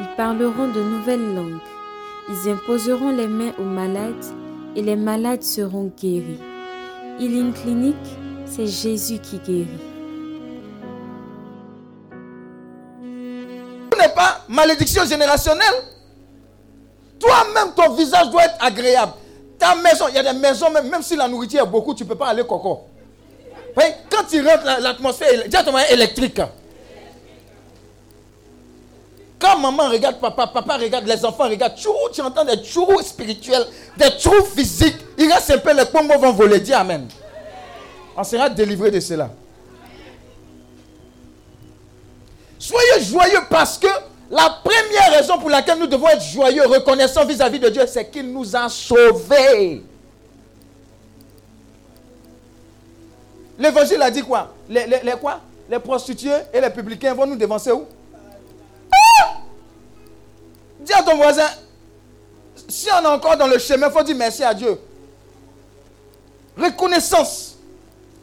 ils parleront de nouvelles langues, ils imposeront les mains aux malades et les malades seront guéris. Healing Clinic, c'est Jésus qui guérit. Ce n'est pas malédiction générationnelle. Toi-même, ton visage doit être agréable. Ta maison, il y a des maisons, même, même si la nourriture est beaucoup, tu ne peux pas aller coco. Quand tu rentres, l'atmosphère est électrique. Quand maman regarde papa, papa regarde les enfants, regarde tu entends des tchourous spirituels, des tchourous physiques. Il reste un peu, les pompes vont voler. Dis Amen. On sera délivré de cela. Soyez joyeux parce que la première raison pour laquelle nous devons être joyeux, reconnaissants vis-à-vis de Dieu, c'est qu'il nous a sauvés. L'évangile a dit quoi? Les, les, quoi? Les prostituées et les publicains vont nous dévancer où? Dis à ton voisin, si on est encore dans le chemin, il faut dire merci à Dieu. Reconnaissance,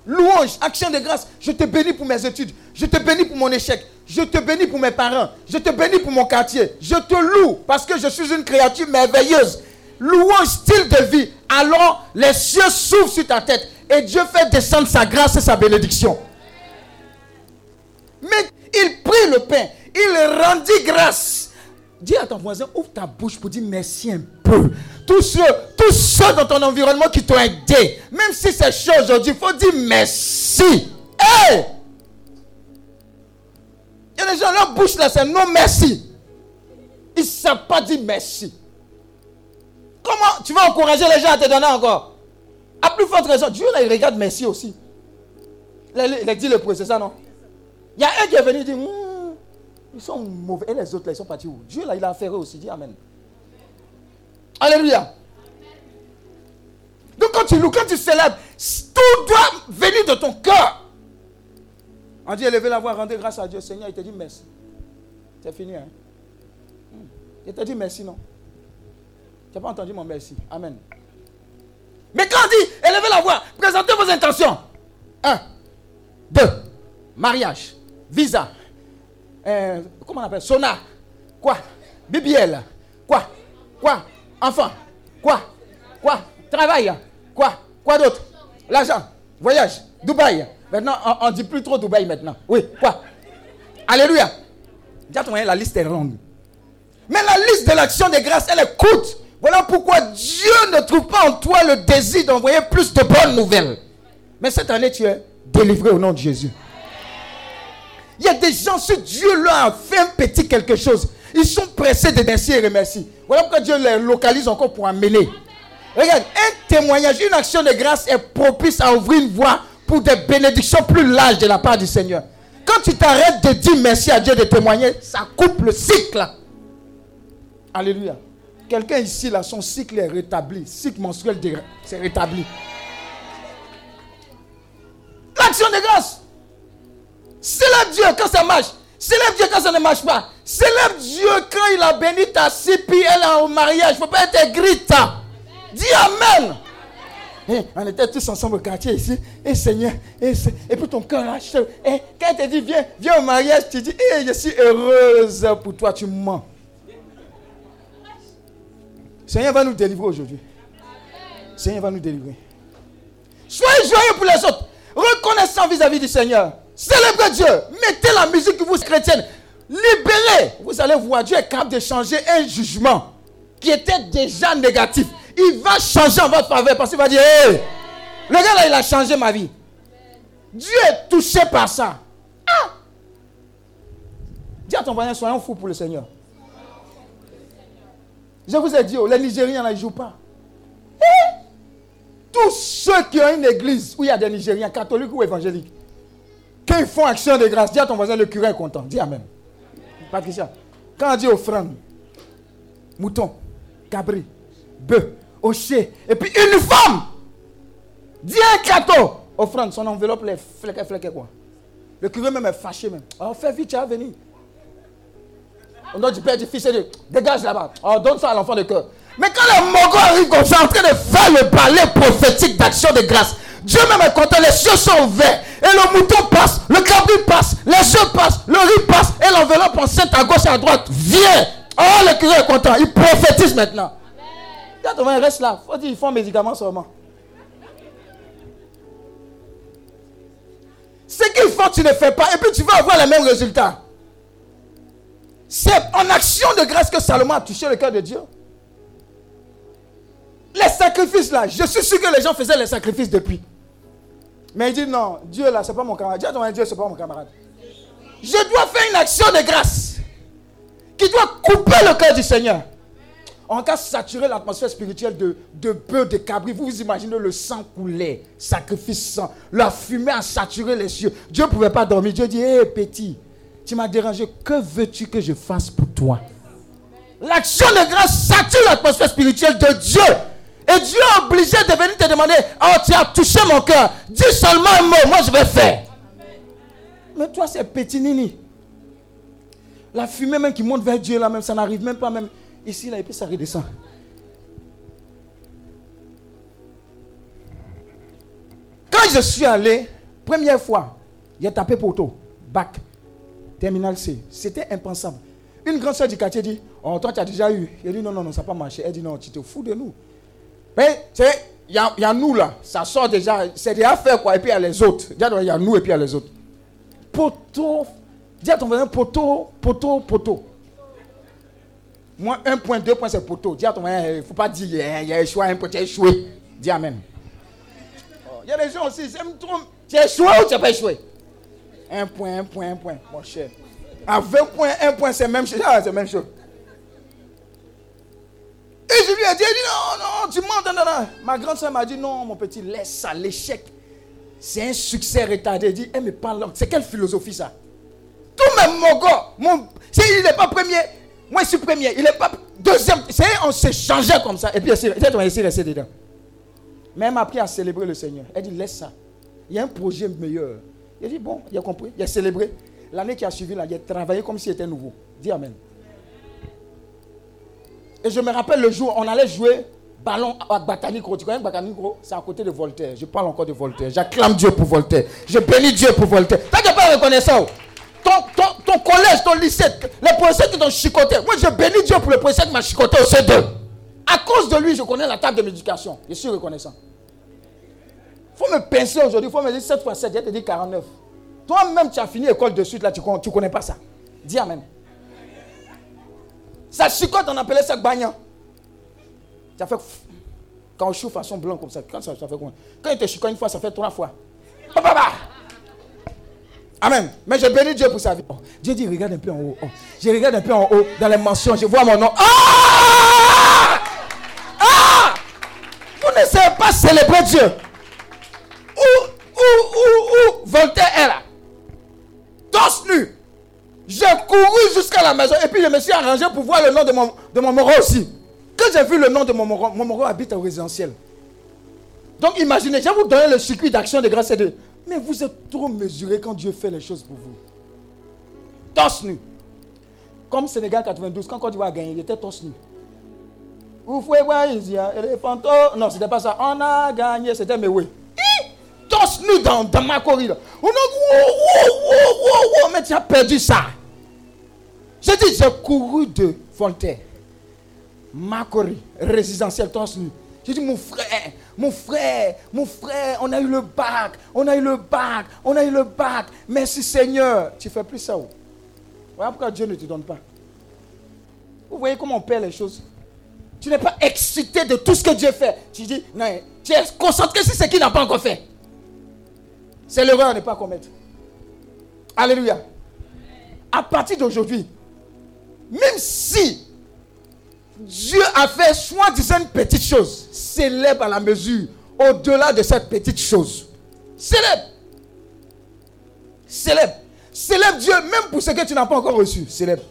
louange, action de grâce. Je te bénis pour mes études. Je te bénis pour mon échec. Je te bénis pour mes parents. Je te bénis pour mon quartier. Je te loue parce que je suis une créature merveilleuse. Louange, style de vie. Alors les cieux s'ouvrent sur ta tête et Dieu fait descendre sa grâce et sa bénédiction. Mais il prit le pain. Il rendit grâce Dis à ton voisin, ouvre ta bouche pour dire merci un peu. Tous ceux, dans ton environnement qui t'ont aidé, même si c'est chaud aujourd'hui, il faut dire merci. Hey! Il y a des gens, leur bouche là, c'est non merci. Ils ne savent pas dire merci. Comment tu vas encourager les gens à te donner encore? À plus forte raison, Dieu là, il regarde merci aussi. Il a dit le prix, c'est ça non? Il y a un qui est venu dire, hmm, ils sont mauvais. Et les autres, là, ils sont partis où? Dieu, là, il a affairé aussi. Dis Amen. Alléluia. Donc, quand tu loues, quand tu célèbres, tout doit venir de ton cœur. On dit, élevez la voix, rendez grâce à Dieu. Seigneur, il te dit merci. C'est fini, hein? Hmm. Il te dit merci, non? Tu n'as pas entendu mon merci. Amen. Mais quand on dit, élevez la voix, présentez vos intentions. Un, deux, mariage, visa, euh, comment on appelle Sona. Quoi? BBL. Quoi? Quoi? Enfant. Quoi? Quoi? Travail. Quoi? Quoi d'autre? L'argent. Voyage. Dubaï. Maintenant, on ne dit plus trop Dubaï maintenant. Oui, quoi? Alléluia. La liste est longue. Mais la liste de l'action de grâce, elle est courte. Voilà pourquoi Dieu ne trouve pas en toi le désir d'envoyer plus de bonnes nouvelles. Mais cette année, tu es délivré au nom de Jésus. Il y a des gens, si Dieu leur a fait un petit quelque chose, ils sont pressés de merci et remercier. Voilà pourquoi Dieu les localise encore pour amener. Regarde, un témoignage, une action de grâce est propice à ouvrir une voie pour des bénédictions plus larges de la part du Seigneur. Quand tu t'arrêtes de dire merci à Dieu de témoigner, ça coupe le cycle. Alléluia. Quelqu'un ici, là, son cycle est rétabli. Cycle menstruel, c'est rétabli. L'action de grâce. Célèbre Dieu quand ça marche. Célèbre Dieu quand ça ne marche pas. Célèbre Dieu quand il a béni ta est au mariage. Il ne faut pas être grite. Dis Amen. Eh, on était tous ensemble au quartier ici. Et eh, Seigneur, et, eh, puis ton cœur quand elle te dit viens, viens au mariage, tu dis je suis heureuse pour toi, tu mens. Seigneur va nous délivrer aujourd'hui. Seigneur va nous délivrer. Soyez joyeux pour les autres. Reconnaissant vis-à-vis -vis du Seigneur. Célébrez Dieu. Mettez la musique que vous chrétienne. Libérez. Vous allez voir, Dieu est capable de changer un jugement qui était déjà négatif. Il va changer en votre faveur parce qu'il va dire, le gars là, il a changé ma vie. Dieu est touché par ça. Ah! Dis à ton voisin, soyons fous pour le Seigneur. Je vous ai dit, oh, les Nigériens, ils ne jouent pas. Eh? Tous ceux qui ont une église où il y a des Nigériens, catholiques ou évangéliques, quand ils font action de grâce, dis à ton voisin, le curé est content. Dis Amen. Patricia. Quand on dit offrande, mouton, cabri, bœuf, hocher, et puis une femme, dit un gâteau, offrande, son enveloppe, les flequets, flequets, quoi. Le curé même est fâché même. Oh, fais vite, tu vas venir. On doit du père, du fils et du dégage là-bas. Oh, donne ça à l'enfant de cœur. Mais quand le Mogo arrive comme ça, en train de faire le balai prophétique d'action de grâce, Dieu même est content, les cieux sont ouverts. Et le mouton passe, le cabri passe, les cieux passent, le riz passe, et l'enveloppe enceinte à gauche et à droite vient. Oh, le curé est content, il prophétise maintenant. Amen. Il reste là. Il faut dire, il faut un médicament seulement. Ce qu'il faut, tu ne fais pas, et puis tu vas avoir les mêmes résultats. C'est en action de grâce que Salomon a touché le cœur de Dieu. Les sacrifices là, je suis sûr que les gens faisaient les sacrifices depuis. Mais il dit non, Dieu là, c'est pas mon camarade. Dieu, c'est pas mon camarade. Je dois faire une action de grâce qui doit couper le cœur du Seigneur. En cas saturer l'atmosphère spirituelle de, de bœuf, de cabri, vous vous imaginez le sang couler, sacrifice sang, la fumée a saturé les cieux. Dieu ne pouvait pas dormir. Dieu dit, hé petit, tu m'as dérangé, que veux-tu que je fasse pour toi? L'action de grâce sature l'atmosphère spirituelle de Dieu. Et Dieu est obligé de venir te demander, oh tu as touché mon cœur, dis seulement un mot, moi je vais faire. Mais toi c'est petit nini. La fumée même qui monte vers Dieu là même, ça n'arrive même pas même ici là et puis ça redescend. Quand je suis allé, première fois, a tapé poteau, bac, terminal C. C'était impensable. Une grande soeur du quartier dit, oh toi tu as déjà eu. Il dit non, non, non, ça n'a pas marché. Elle dit non, tu te fous de nous. Mais, il y, y, a nous là, ça sort déjà, c'est déjà fait quoi, et puis il y a les autres. Il y a nous et puis il y a les autres. Poteau, dis à ton voisin poteau, poteau, poteau. Moi, un point, deux points, c'est poteau. Dis à ton voisin, il ne faut pas dire, il a échoué, un point, tu as échoué. Dis Amen. Il y a des gens aussi, ils trop. Tu as échoué ou tu n'as pas échoué? Un point, un point, un point, mon cher. À 20 points, un point, c'est même chose. Ah, c'est même chose. Et je lui ai dit, non, non, tu mens, non, non. Ma grande soeur m'a dit, non, mon petit, laisse ça, l'échec. C'est un succès retardé. Elle dit, elle me parle, c'est quelle philosophie ça? Tout même mon gars, mon, il n'est pas premier, moi je suis premier, il n'est pas deuxième. C'est on s'est changé comme ça. Et puis, va essayer de rester dedans. Mais elle m'a appris à célébrer le Seigneur. Elle dit, laisse ça. Il y a un projet meilleur. Il dit, bon, il a compris, il a célébré. L'année qui a suivi, là, il a travaillé comme s'il était nouveau. Dis Amen. Et je me rappelle le jour, on allait jouer ballon à Batanicro. Tu connais Batanicro C'est à côté de Voltaire. Je parle encore de Voltaire. J'acclame Dieu pour Voltaire. Je bénis Dieu pour Voltaire. Tu n'as pas reconnaissant. Ton, ton, ton collège, ton lycée, les professeurs qui t'ont chicoté. Moi, je bénis Dieu pour le professeur qui m'a chicoté au C2. À cause de lui, je connais la table de médication. Je suis reconnaissant. Il faut me pincer aujourd'hui. Il faut me dire 7 fois 7. Je te dis 49. Toi-même, tu as fini l'école de suite. Là, tu ne connais pas ça. Dis Amen. Ça chicote, on appelait ça bagnant. Ça fait. Quand on chauffe façon blanc comme ça, quand ça, fait quoi Quand il te chicote une fois, ça fait trois fois. Amen. Mais je bénis Dieu pour sa vie. Oh, Dieu dit, regarde un peu en haut. Oh, je regarde un peu en haut dans les mentions. Je vois mon nom. Ah Ah Vous ne savez pas célébrer Dieu. Où, où, où, où Voltaire est là? Torse nu. J'ai couru jusqu'à la maison et puis je me suis arrangé pour voir le nom de mon, de mon moro aussi. Quand j'ai vu le nom de mon moro, mon moro habite au résidentiel. Donc imaginez, je vais vous donner le circuit d'action de grâce et de... Mais vous êtes trop mesuré quand Dieu fait les choses pour vous. Torse nu. Comme Sénégal 92, quand Côte d'Ivoire a gagné, il était torse nu. Vous pouvez voir, il fantômes. Non, c'était pas ça. On a gagné, c'était mais oui torse nu dans, dans ma corrida. On a wow, wow, wow, mais tu as perdu ça. J'ai dit, j'ai couru de Voltaire. Macori, résidentiel torse nu. J'ai dit, mon frère, mon frère, mon frère, on a eu le bac, on a eu le bac, on a eu le bac. Merci Seigneur. Tu fais plus ça. Où? Voilà pourquoi Dieu ne te donne pas. Vous voyez comment on perd les choses? Tu n'es pas excité de tout ce que Dieu fait. Tu dis, non, tu es concentré sur ce qu'il n'a pas encore fait. C'est l'erreur à ne pas commettre. Alléluia. À partir d'aujourd'hui, même si Dieu a fait soi-disant une petite chose, célèbre à la mesure, au-delà de cette petite chose. Célèbre. Célèbre. Célèbre Dieu même pour ce que tu n'as pas encore reçu. Célèbre.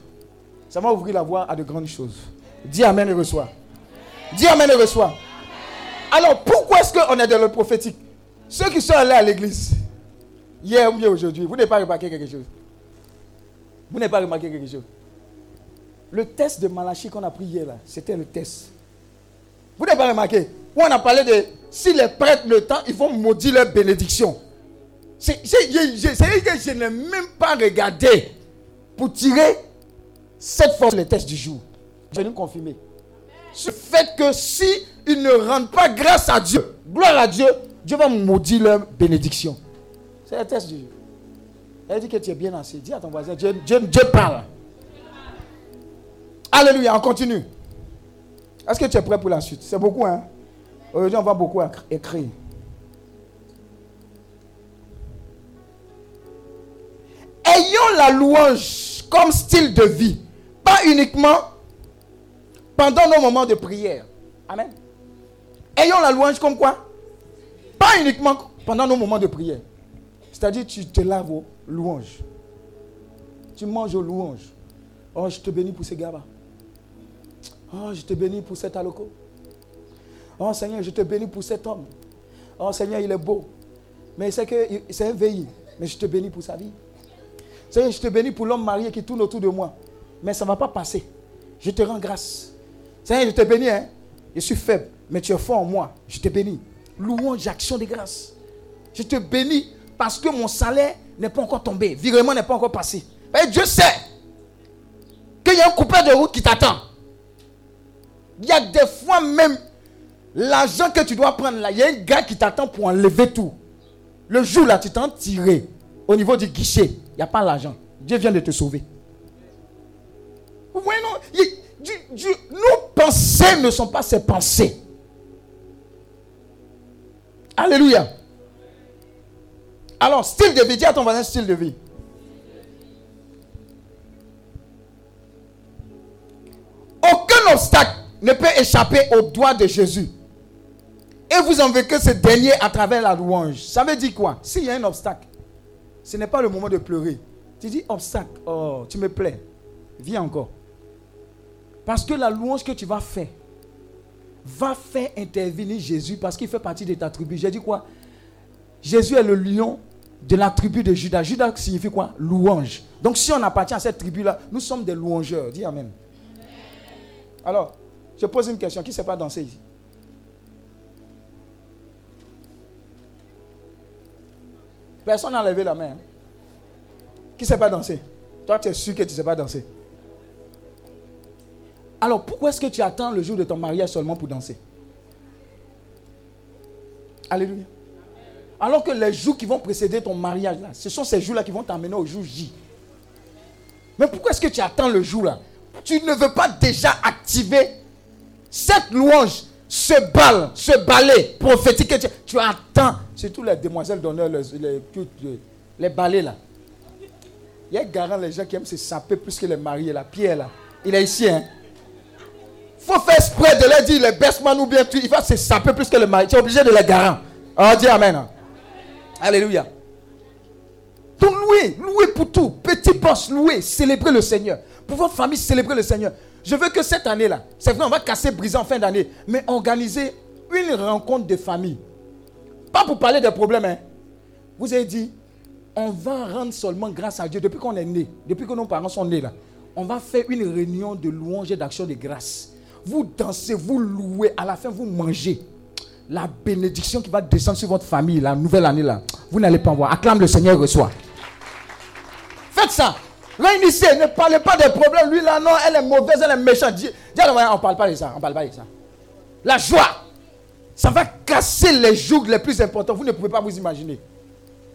Ça va ouvrir la voie à de grandes choses. Dis Amen et reçois. Dis Amen et reçois. Alors, pourquoi est-ce qu'on est dans le prophétique? Ceux qui sont allés à l'église, hier ou bien aujourd'hui, vous n'avez pas remarqué quelque chose Vous n'avez pas remarqué quelque chose Le test de Malachie qu'on a pris hier, là, c'était le test. Vous n'avez pas remarqué Où on a parlé de si les prêtres le temps, ils vont maudire leur bénédiction. C'est que je n'ai même pas regardé pour tirer cette force les tests du jour. Je vais nous confirmer. Ce fait que si ils ne rendent pas grâce à Dieu, gloire à Dieu, Dieu va maudire leur bénédiction. C'est le test du jour. Elle dit que tu es bien assez. Dis à ton voisin, Dieu, Dieu parle. Alléluia, on continue. Est-ce que tu es prêt pour la suite? C'est beaucoup, hein? Aujourd'hui, on va beaucoup écrire. Ayons la louange comme style de vie, pas uniquement pendant nos moments de prière. Amen. Ayons la louange comme quoi? Pas uniquement pendant nos moments de prière. C'est-à-dire, tu te laves aux louanges. Tu manges aux louanges. Oh, je te bénis pour ces gars-là. Oh, je te bénis pour cet aloco. Oh Seigneur, je te bénis pour cet homme. Oh Seigneur, il est beau. Mais c'est que c'est un veillé. Mais je te bénis pour sa vie. Seigneur, je te bénis pour l'homme marié qui tourne autour de moi. Mais ça ne va pas passer. Je te rends grâce. Seigneur, je te bénis. Hein? Je suis faible, mais tu es fort en moi. Je te bénis. Louange, action de grâce. Je te bénis parce que mon salaire n'est pas encore tombé. Virement n'est pas encore passé. Et Dieu sait qu'il y a un coupeur de route qui t'attend. Il y a des fois même, l'argent que tu dois prendre là, il y a un gars qui t'attend pour enlever tout. Le jour là, tu t'en tiré au niveau du guichet. Il n'y a pas l'argent. Dieu vient de te sauver. Vous voyez, non? Nos pensées ne sont pas ses pensées. Alléluia. Alors, style de vie, dis à ton voisin style de vie. Aucun obstacle ne peut échapper au doigt de Jésus. Et vous en que ce dernier à travers la louange. Ça veut dire quoi? S'il y a un obstacle, ce n'est pas le moment de pleurer. Tu dis obstacle, oh, tu me plais. Viens encore. Parce que la louange que tu vas faire va faire intervenir Jésus parce qu'il fait partie de ta tribu. J'ai dit quoi? Jésus est le lion de la tribu de Judas. Judas signifie quoi? Louange. Donc si on appartient à cette tribu-là, nous sommes des louangeurs. Dis Amen. Alors, je pose une question. Qui ne sait pas danser ici Personne n'a levé la main. Hein? Qui ne sait pas danser Toi, tu es sûr que tu ne sais pas danser. Alors, pourquoi est-ce que tu attends le jour de ton mariage seulement pour danser? Alléluia. Alors que les jours qui vont précéder ton mariage, ce sont ces jours-là qui vont t'amener au jour J. Mais pourquoi est-ce que tu attends le jour là Tu ne veux pas déjà activer cette louange, ce bal, ce ballet prophétique que tu, attends. Surtout les demoiselles d'honneur, les, les, les, ballets là. Il y a garant les gens qui aiment se saper plus que les mariés là. Pierre là. Il est ici, hein. faut faire exprès de leur dire les man ou bien tu, il va se saper plus que le mari. Tu es obligé de les garant. Oh, dis Amen. Alléluia. Donc louer, louer pour tout. Petit poste, louer, célébrer le Seigneur. Pour votre famille, célébrer le Seigneur. Je veux que cette année-là, c'est vrai, on va casser, briser en fin d'année, mais organiser une rencontre de famille. Pas pour parler des problèmes. Hein. Vous avez dit, on va rendre seulement grâce à Dieu depuis qu'on est né, depuis que nos parents sont nés là. On va faire une réunion de louange et d'action de grâce. Vous dansez, vous louez, à la fin vous mangez. La bénédiction qui va descendre sur votre famille la nouvelle année là, vous n'allez pas voir. Acclame le Seigneur reçoit. Faites ça. Ici, ne parlez pas des problèmes. Lui, là, non, elle est mauvaise, elle est méchante. Dis, on ne parle pas de ça. On parle pas de ça. La joie, ça va casser les jours les plus importants. Vous ne pouvez pas vous imaginer.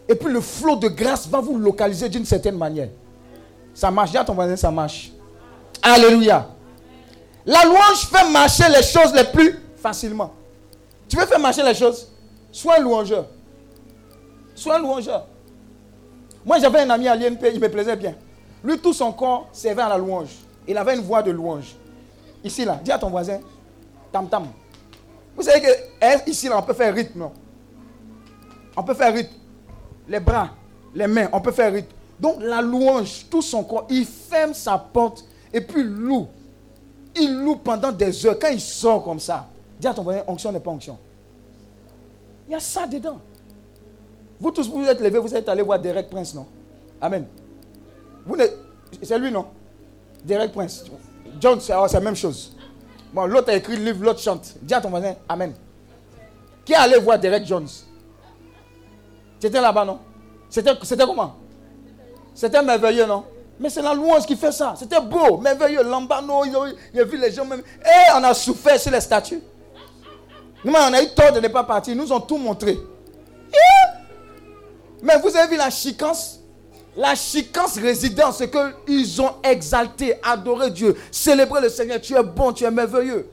Et puis le flot de grâce va vous localiser d'une certaine manière. Ça marche. Dis à ton voisin, ça marche. Alléluia. La louange fait marcher les choses les plus facilement. Tu veux faire marcher les choses? Sois un louangeur. Sois un louangeur. Moi, j'avais un ami à l'INP, il me plaisait bien. Lui, tout son corps servait à la louange. Il avait une voix de louange. Ici, là, dis à ton voisin, tam tam. Vous savez que ici, là, on peut faire rythme, On peut faire rythme. Les bras, les mains, on peut faire rythme. Donc, la louange, tout son corps, il ferme sa porte Et puis loue. Il loue pendant des heures. Quand il sort comme ça, dis à ton voisin, onction n'est pas onction. Il y a ça dedans. Vous tous, vous êtes levés, vous êtes allés voir Derek Prince, non? Amen. Vous c'est lui, non? Derek Prince. John, c'est la même chose. Bon, l'autre a écrit le livre, l'autre chante. Dis à ton voisin, Amen. Qui est allé voir Derek Jones? C'était là-bas, non? C'était comment? C'était merveilleux, non? Mais c'est la louange qui fait ça. C'était beau, merveilleux. Lambano, il a vu les gens même. Et on a souffert sur les statues. Nous, on a eu tort de ne pas partir. Ils nous ont tout montré. Mais vous avez vu la chicance? La chicance résidait en ce qu'ils ont exalté, adoré Dieu, célébré le Seigneur. Tu es bon, tu es merveilleux.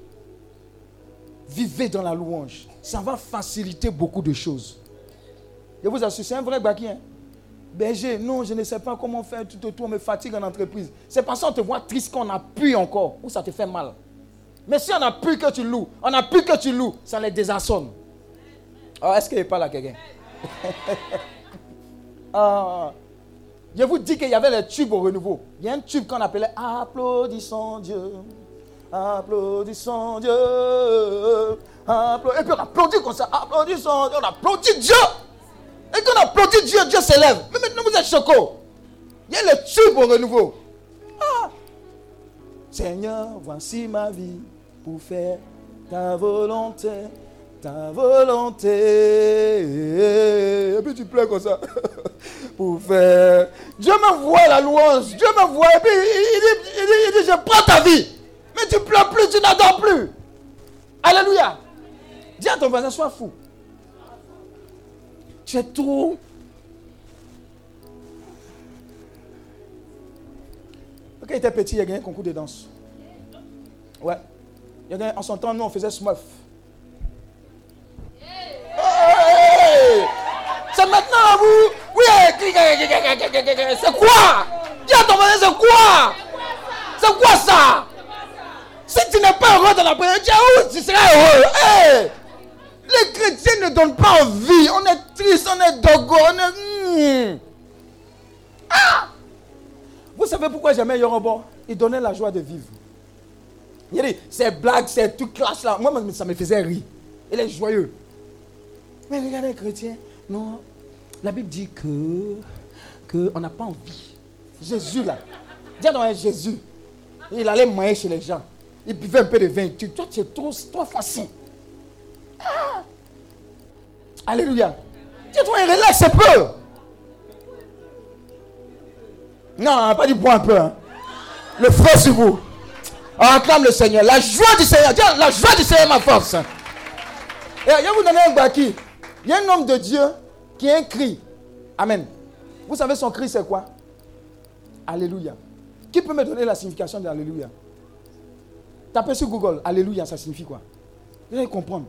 Vivez dans la louange. Ça va faciliter beaucoup de choses. Je vous assure, c'est un vrai baki. Hein? Berger, non, je ne sais pas comment faire tout autour, on me fatigue en entreprise. C'est parce qu'on te voit triste qu'on appuie encore, ou ça te fait mal. Mais si on a plus que tu loues, on a plus que tu loues, ça les désassonne. Oh, Est-ce qu'il pas là quelqu'un? Ah, Je vous dis qu'il y avait les tubes au renouveau. Il y a un tube qu'on appelait Applaudissons Dieu. Applaudissons Dieu. Et puis on applaudit comme ça. Applaudissons Dieu. On applaudit Dieu. Et quand on applaudit Dieu, Dieu s'élève. Mais maintenant vous êtes choqués. Il y a le tube au renouveau. Ah. Seigneur, voici ma vie pour faire ta volonté, ta volonté. Et puis tu pleures comme ça. pour faire. Dieu m'envoie la louange. Dieu m'envoie. Et puis il dit, il, dit, je prends ta vie. Mais tu pleures plus, tu n'adores plus. Alléluia. Dis à ton voisin, sois fou. Tu es trop. Quand il était petit, il a gagné un concours de danse. Ouais. En son temps, nous, on faisait Smurf. C'est maintenant, vous? Oui, c'est quoi? Dis à ton voisin, c'est quoi? C'est quoi ça? Si tu n'es pas heureux dans la prière, tu seras heureux. Les chrétiens ne donnent pas envie. On est triste, on est dogo, on est. Hmm. Ah Vous savez pourquoi j'aimais Yorobo? Il donnait la joie de vivre. Il dit, ces blagues, c'est tout clash là. Moi, ça me faisait rire. Il est joyeux. Mais regardez les chrétiens. Non, la Bible dit que, que on n'a pas envie. Jésus là. Dis donc Jésus. Il allait manger chez les gens. Il buvait un peu de vin. Toi, tu es trop, trop facile. Ah. Alléluia. Dis-toi, relaxe un peu. Non, pas dit bois un peu. Hein. Le feu sur vous. On acclame le Seigneur. La joie du Seigneur. Dis, la joie du Seigneur ma force. Et je vais vous donner un baki. Il y a un homme de Dieu qui a un cri. Amen. Vous savez son cri c'est quoi? Alléluia. Qui peut me donner la signification de Alléluia? Tapez sur Google. Alléluia, ça signifie quoi? Vous allez comprendre.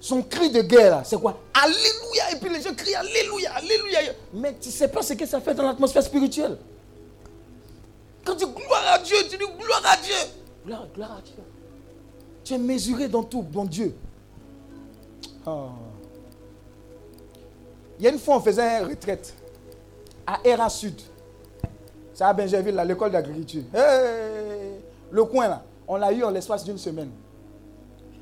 Son cri de guerre, c'est quoi? Alléluia. Et puis les gens crient Alléluia, Alléluia. Mais tu ne sais pas ce que ça fait dans l'atmosphère spirituelle. Quand tu dis gloire à Dieu, tu dis gloire à Dieu. Gloire, à Dieu. Tu es mesuré dans tout, bon Dieu. Oh. Il y a une fois, on faisait une retraite à Era Sud. C'est à Benjerville, l'école d'agriculture. le coin là, on l'a eu en l'espace d'une semaine.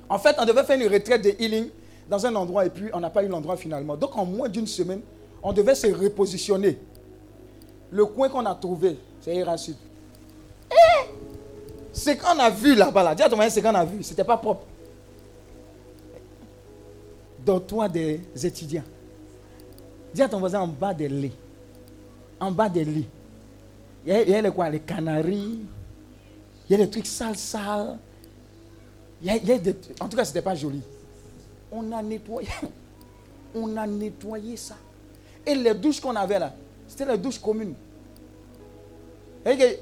En fait, on devait faire une retraite de healing dans un endroit et puis on n'a pas eu l'endroit finalement. Donc en moins d'une semaine, on devait se repositionner. Le coin qu'on a trouvé, c'est Era Sud. Ce qu'on a vu là-bas, là, dis à ton ce qu'on a vu, c'était pas propre. Dans des étudiants. Dis à ton voisin en bas des lits. En bas des lits. Il y a, les quoi Les canaries. Il y a des trucs sales, sales. Y a, y a des, en tout cas, ce n'était pas joli. On a nettoyé. On a nettoyé ça. Et les douches qu'on avait là, c'était les douches communes.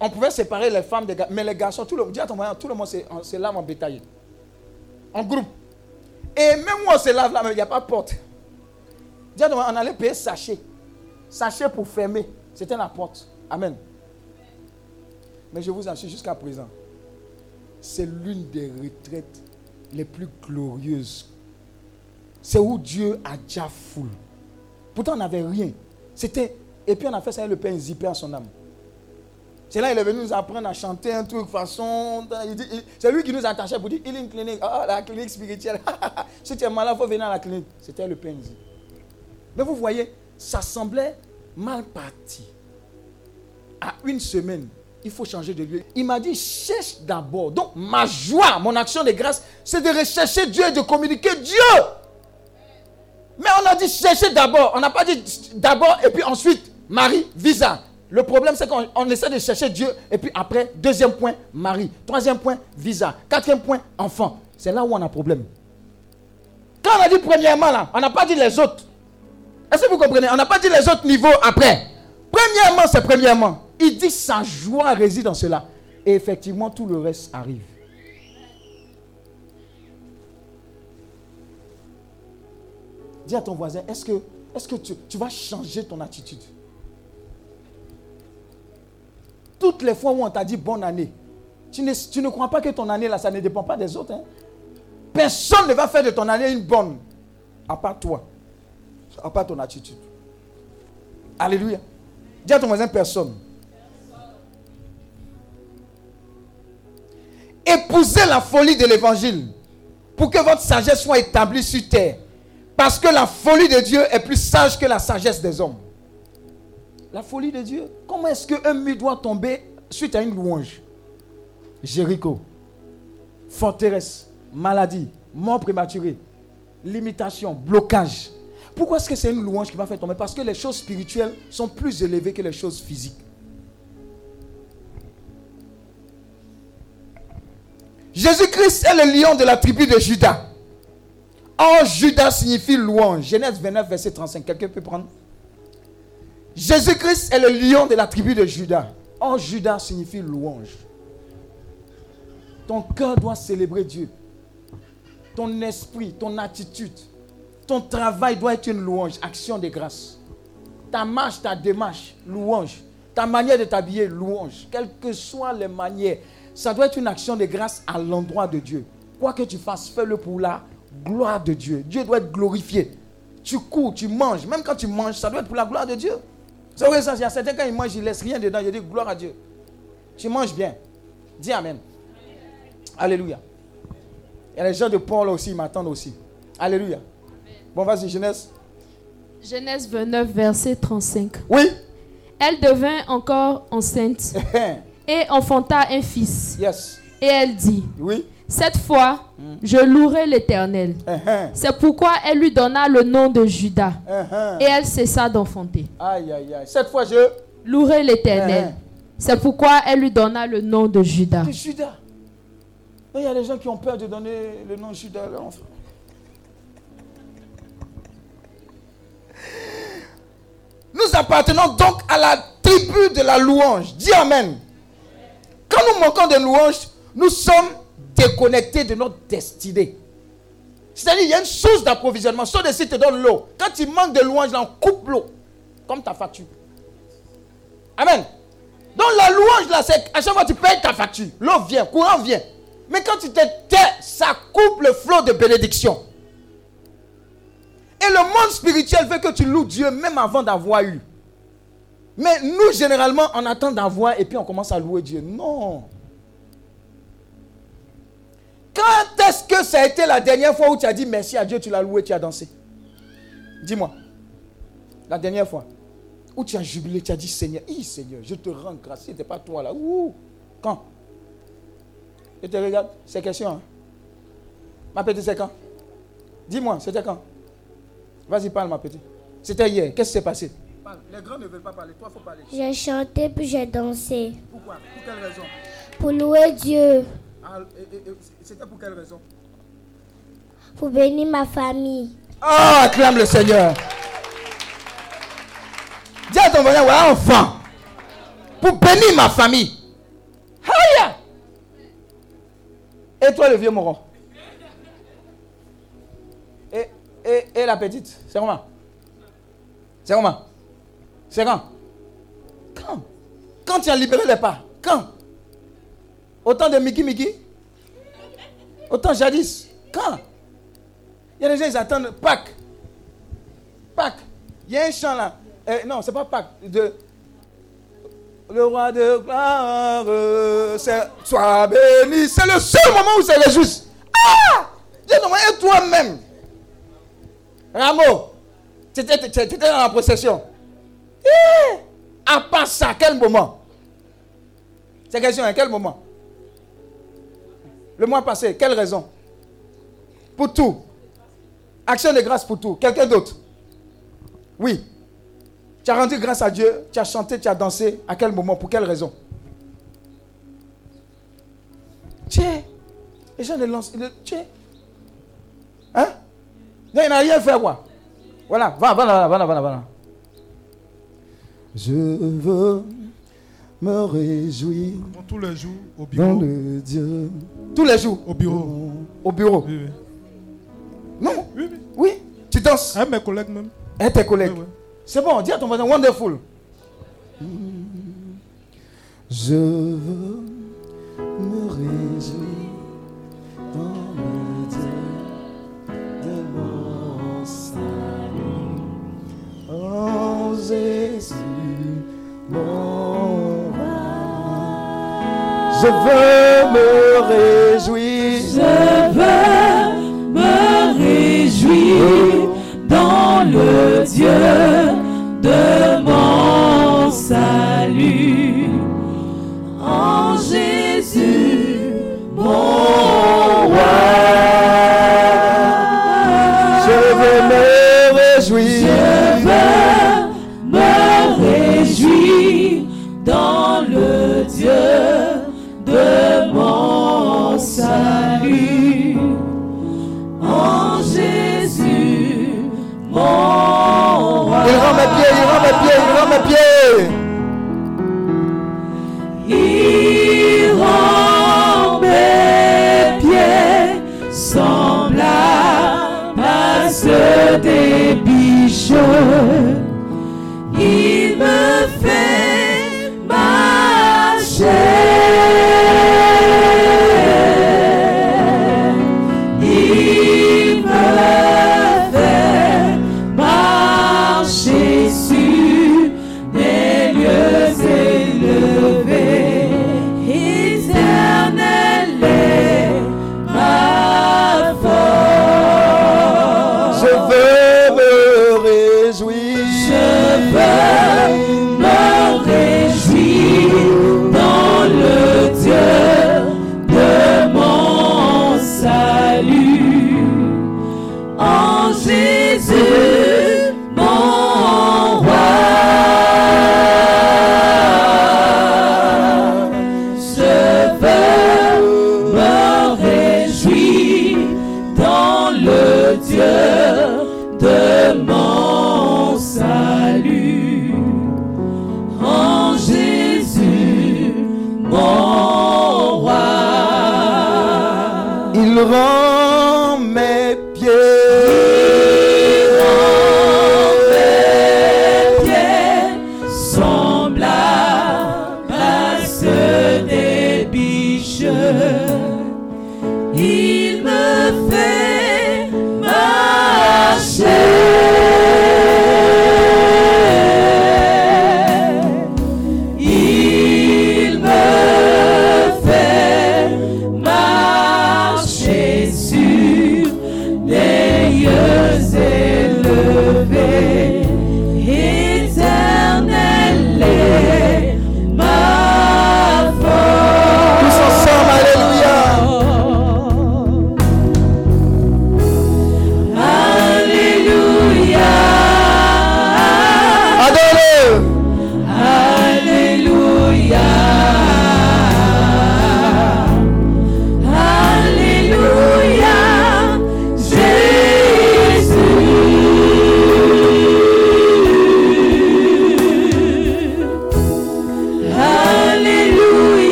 On pouvait séparer les femmes des garçons. Mais les garçons, tout le, à ton monde se lave en bétail. En groupe. Et même moi, on se lave là, mais il n'y a pas de porte on allait payer sachet. Sachet pour fermer. C'était la porte. Amen. Mais je vous assure, jusqu'à présent, c'est l'une des retraites les plus glorieuses. C'est où Dieu a déjà foule. Pourtant, on n'avait rien. C'était. Et puis on a fait ça le Père Zipé en son âme. C'est là qu'il est venu nous apprendre à chanter un truc façon. C'est lui qui nous attachait pour dire il est une clinique. Ah, la clinique spirituelle. si tu es malade, il faut venir à la clinique. C'était le PNJ. Mais vous voyez, ça semblait mal parti. À une semaine, il faut changer de lieu. Il m'a dit, cherche d'abord. Donc, ma joie, mon action de grâce, c'est de rechercher Dieu et de communiquer Dieu. Mais on a dit chercher d'abord. On n'a pas dit d'abord et puis ensuite, Marie, visa. Le problème, c'est qu'on essaie de chercher Dieu et puis après, deuxième point, Marie. Troisième point, visa. Quatrième point, enfant. C'est là où on a problème. Quand on a dit premièrement, là, on n'a pas dit les autres. Est-ce que vous comprenez? On n'a pas dit les autres niveaux après. Premièrement, c'est premièrement. Il dit sa joie réside dans cela. Et effectivement, tout le reste arrive. Dis à ton voisin, est-ce que, tu vas changer ton attitude? Toutes les fois où on t'a dit bonne année, tu ne, tu ne crois pas que ton année, là, ça ne dépend pas des autres. Hein? Personne ne va faire de ton année une bonne, à part toi, à part ton attitude. Alléluia. Dis à ton voisin, personne. Épousez la folie de l'évangile pour que votre sagesse soit établie sur terre. Parce que la folie de Dieu est plus sage que la sagesse des hommes. La folie de Dieu. Comment est-ce qu'un mur doit tomber suite à une louange? Jéricho, forteresse, maladie, mort prématurée, limitation, blocage. Pourquoi est-ce que c'est une louange qui va faire tomber? Parce que les choses spirituelles sont plus élevées que les choses physiques. Jésus-Christ est le lion de la tribu de Judas. Or, Judas signifie louange. Genèse 29, verset 35. Quelqu'un peut prendre? Jésus-Christ est le lion de la tribu de Judas. Or, Judas signifie louange. Ton cœur doit célébrer Dieu. Ton esprit, ton attitude, ton travail doit être une louange, action de grâce. Ta marche, ta démarche, louange. Ta manière de t'habiller, louange. Quelles que soient les manières, ça doit être une action de grâce à l'endroit de Dieu. Quoi que tu fasses, fais-le pour la gloire de Dieu. Dieu doit être glorifié. Tu cours, tu manges. Même quand tu manges, ça doit être pour la gloire de Dieu. C'est vrai ça, il y a certains quand ils mangent, ils ne laissent rien dedans. Ils disent gloire à Dieu. Tu manges bien. Dis Amen. Alléluia. Il y a les gens de Paul aussi, ils m'attendent aussi. Alléluia. Bon, vas-y, Genèse. Genèse 29, verset 35. Oui. Elle devint encore enceinte et enfanta un fils. Yes. Et elle dit, Oui. Cette fois, je louerai l'Éternel. Uh-huh. C'est pourquoi elle lui donna le nom de Judas. Uh-huh. Et elle cessa d'enfanter. Aïe, aïe, aïe. Cette fois, je. Louerai l'Éternel. Uh-huh. C'est pourquoi elle lui donna le nom de Judas. De Judas. Il y a des gens qui ont peur de donner le nom de Judas à leur enfant. Nous appartenons donc à la tribu de la louange. Dis Amen. Quand nous manquons de louange, nous sommes déconnectés de notre destinée. C'est-à-dire, il y a une source d'approvisionnement. Sauf si te donne l'eau. Quand tu manques de louange, là, on coupe l'eau. Comme ta facture. Amen. Donc la louange, là, c'est à chaque fois que tu payes ta facture. L'eau vient, courant vient. Mais quand tu te tais, ça coupe le flot de bénédiction. Et le monde spirituel veut que tu loues Dieu même avant d'avoir eu. Mais nous, généralement, on attend d'avoir et puis on commence à louer Dieu. Non. Quand est-ce que ça a été la dernière fois où tu as dit merci à Dieu, tu l'as loué, tu as dansé? Dis-moi. La dernière fois. Où tu as jubilé, tu as dit Seigneur, hi Seigneur, je te rends grâce. Ce n'était pas toi là. Ouh. Quand? Je te regarde. C'est question. Hein? Ma petite, c'est quand? Dis-moi, c'était quand? Vas-y, parle, ma petite. C'était hier. Qu'est-ce qui s'est passé? Les grands ne veulent pas parler. Toi, il faut parler. J'ai chanté puis j'ai dansé Pourquoi? Pour quelle raison? Pour louer Dieu, Ah, C'était pour quelle raison? Pour bénir ma famille. Ah, acclame le Seigneur. Dis à ton voisin, ouais, enfant, pour bénir ma famille. Aïe. Et toi, le vieux moron? Et, et, et la petite, c'est comment? C'est comment? C'est quand? Quand? Quand tu as libéré les pas? Quand? Autant de Mickey Mickey Autant jadis Quand? Il y a des gens, ils attendent Pâques. Pâques. Il y a un chant là. Euh, non, c'est pas Pâques. Le roi de gloire, sois béni. C'est le seul moment où c'est juste. Ah Dieu et toi-même. Rameau, tu étais dans la procession. Eh, à part ça, quel moment? C'est question, à quel moment? Le mois passé, quelle raison? Pour tout. Action de grâce pour tout. Quelqu'un d'autre? Oui. Tu as rendu grâce à Dieu, tu as chanté, tu as dansé. À quel moment? Pour quelle raison? Tiens. Les gens les lancent. Tiens. Hein? Il n'a rien fait, quoi. Voilà. Va, va va va là, va là. Je veux me réjouir. tous les jours au bureau. Dans le Dieu. Tous les jours. Au bureau. Au bureau. Oui, oui. Non Oui, oui. Oui. Tu danses. Avec mes collègues même. Avec tes collègues. C'est bon, dis à ton voisin, wonderful. Je veux me réjouir Je veux me réjouir. Je veux me réjouir dans le Dieu de mon salut.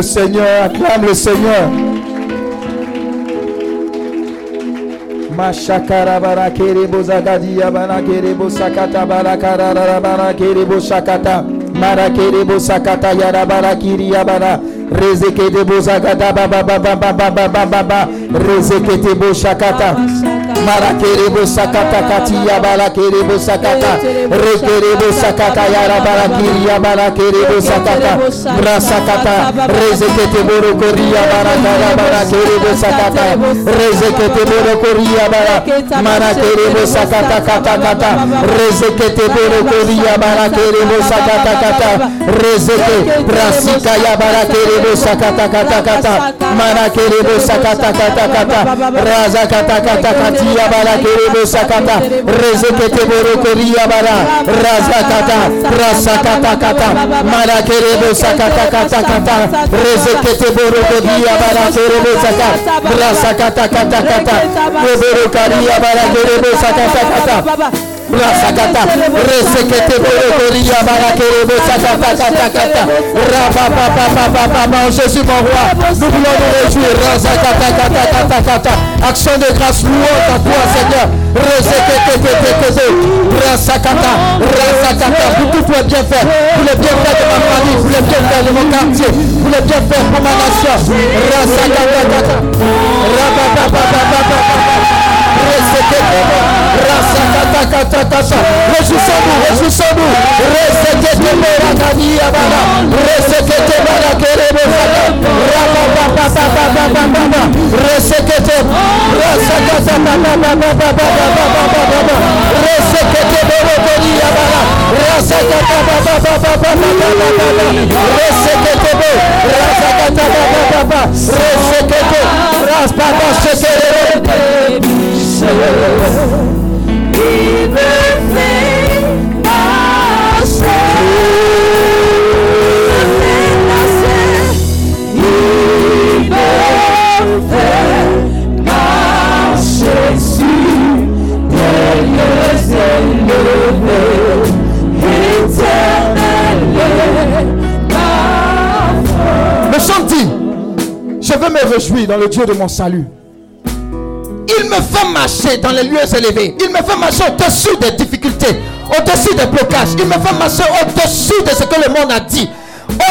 Le Seigneur, acclame le Seigneur. Mashakara bara kerebo zagadia bara kerebo sakata bara karara bara kerebo sakata mara kerebo sakata yara bara bara baba baba baba rezeke debo sakata mara kerebo sakata katia bara kerebo sakata rekerebo sakata yara bara kiria bara kerebo sakata brasakata rezeke debo koria bara kara bara kerebo sakata rezeke debo koria bara mara kerebo sakata kata kata rezeke debo koria bara kerebo sakata kata rezeke brasika ya bara kerebo sakata kata kata mara kerebo sakata kata kata raza kata kata katia bara kerebo sakata. Rezeke debo koria bara raza kata. Rasa kata mara kerebo sakata kata kata. Rezeke debo koria bara kerebo sakata rasa kata kata debo koria bara kerebo sakata kata Rasakata, resekete borokoria barakerebo sakata kata kata, rapa papa papa papa, Jésus mon roi, nous voulons nous réjouir, rasakata kata kata kata, action de grâce louante à toi Seigneur, resekete kete kete, rasakata, rasakata, pour tout tes bienfaits, pour les bienfaits de ma famille, pour les bienfaits de mon quartier, pour les bienfaits pour ma nation, rasakata kata, rapa papa, Réjouissons-nous, réjouissons-nous. Resekete merakani abara. Resekete merakerebo saka. Rapa papa papa papa papa. Resekete. Rasakata papa papa papa papa papa. Resekete merokoni abara. Rasakata papa papa papa papa. Resekete bo. Le chant dit, je veux me réjouir dans le Dieu de mon salut. Il me fait marcher dans les lieux élevés. Il me fait marcher au-dessus des difficultés, au-dessus des blocages. Il me fait marcher au-dessus de ce que le monde a dit,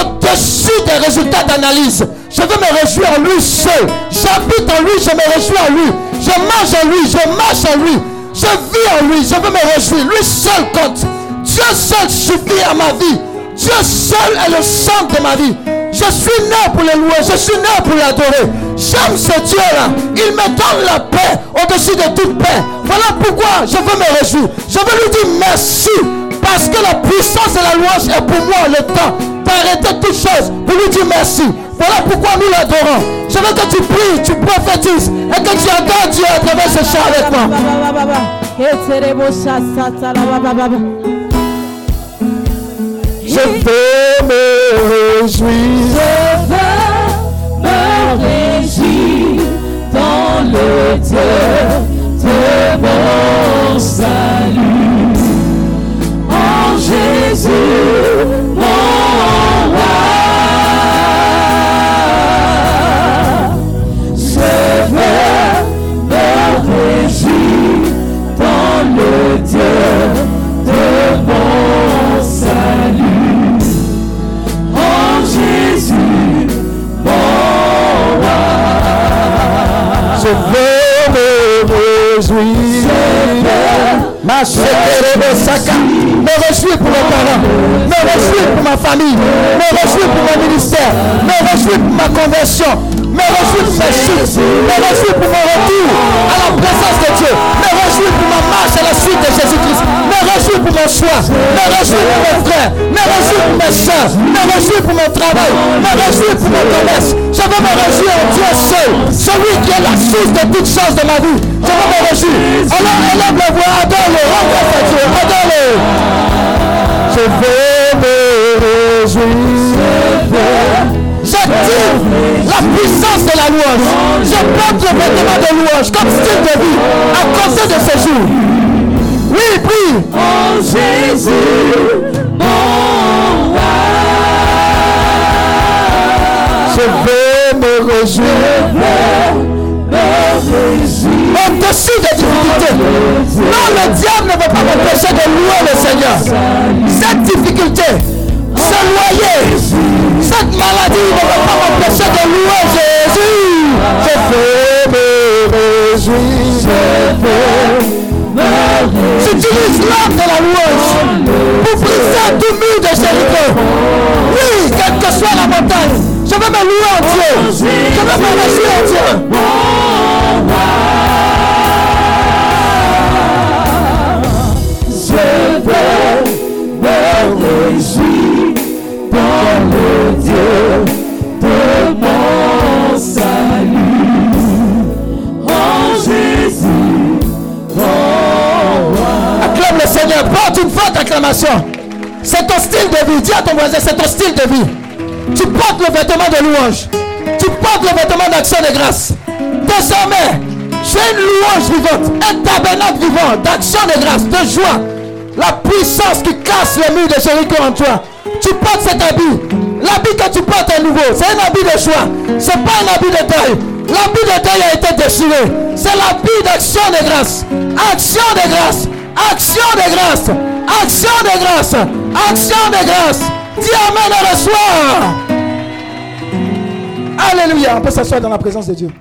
au-dessus des résultats d'analyse. Je veux me réjouir en lui seul. J'habite en lui, je me réjouis en lui. Je mange en lui, je marche en lui. Je vis en lui, je veux me réjouir. Lui seul compte. Dieu seul suffit à ma vie. Dieu seul est le centre de ma vie. Je suis né pour le louer, je suis né pour l'adorer. J'aime ce Dieu-là. Il me donne la paix au-dessus de toute paix. Voilà pourquoi je veux me réjouir. Je veux lui dire merci. Parce que la puissance et la louange est pour moi le temps d'arrêter toutes choses pour lui dire merci. Voilà pourquoi nous l'adorons. Je veux que tu pries, tu prophétises et que tu adores Dieu à travers ce chant avec moi. Je veux me réjouir. me réjouir dans le Dieu de mon salut. En Jésus, me réjouir. Ma Me réjouis pour mes parents. Me réjouis pour ma famille. Me réjouis pour mon ministère. Me réjouis pour ma conversion. Me réjouis pour mes chutes. Me réjouis pour mon retour à la présence de Dieu. Me réjouis pour ma marche à la suite de Jésus-Christ. Me réjouis pour mon choix. Me réjouis pour mes frères. Me réjouis pour mes soeurs. Me réjouis pour mon travail. Me réjouis pour mon commerce. Je veux me réjouir en Dieu seul. Celui qui est la source de toutes choses de ma vie. Je veux me réjouir. Alors élève la voix. Adore-le. Adore-le. Je veux me réjouir. J'active la puissance de la louange. Je porte le vêtement de louange comme style de vie à cause de ce jour. Oui, prie. Oh Jésus, mon roi. Je veux me réjouir. Au-dessus des difficultés. Non, le diable ne veut pas m'empêcher de louer le Seigneur. Cette difficulté, cette maladie ne va pas m'empêcher de louer Jésus. Je veux me réjouir. J'utilise l'âme de la louange pour briser tout mur de Jéricho. Oui, quelle que soit la montagne, je veux me louer en Dieu. Je veux me réjouir en Dieu. C'est ton style de vie. Dis à ton voisin, c'est ton style de vie. Tu portes le vêtement de louange. Tu portes le vêtement d'action de grâce. Désormais, j'ai une louange vivante, un tabernacle vivant d'action de grâce, de joie. La puissance qui casse les murs de Jéricho en toi. Tu portes cet habit. L'habit que tu portes est nouveau. C'est un habit de joie. C'est pas un habit de deuil. L'habit de deuil a été déchiré. C'est l'habit d'action de grâce. Action de grâce. Action de grâce. Action de grâce. Action de grâce. Dis Amen à le soir. Alléluia. On peut s'asseoir dans la présence de Dieu.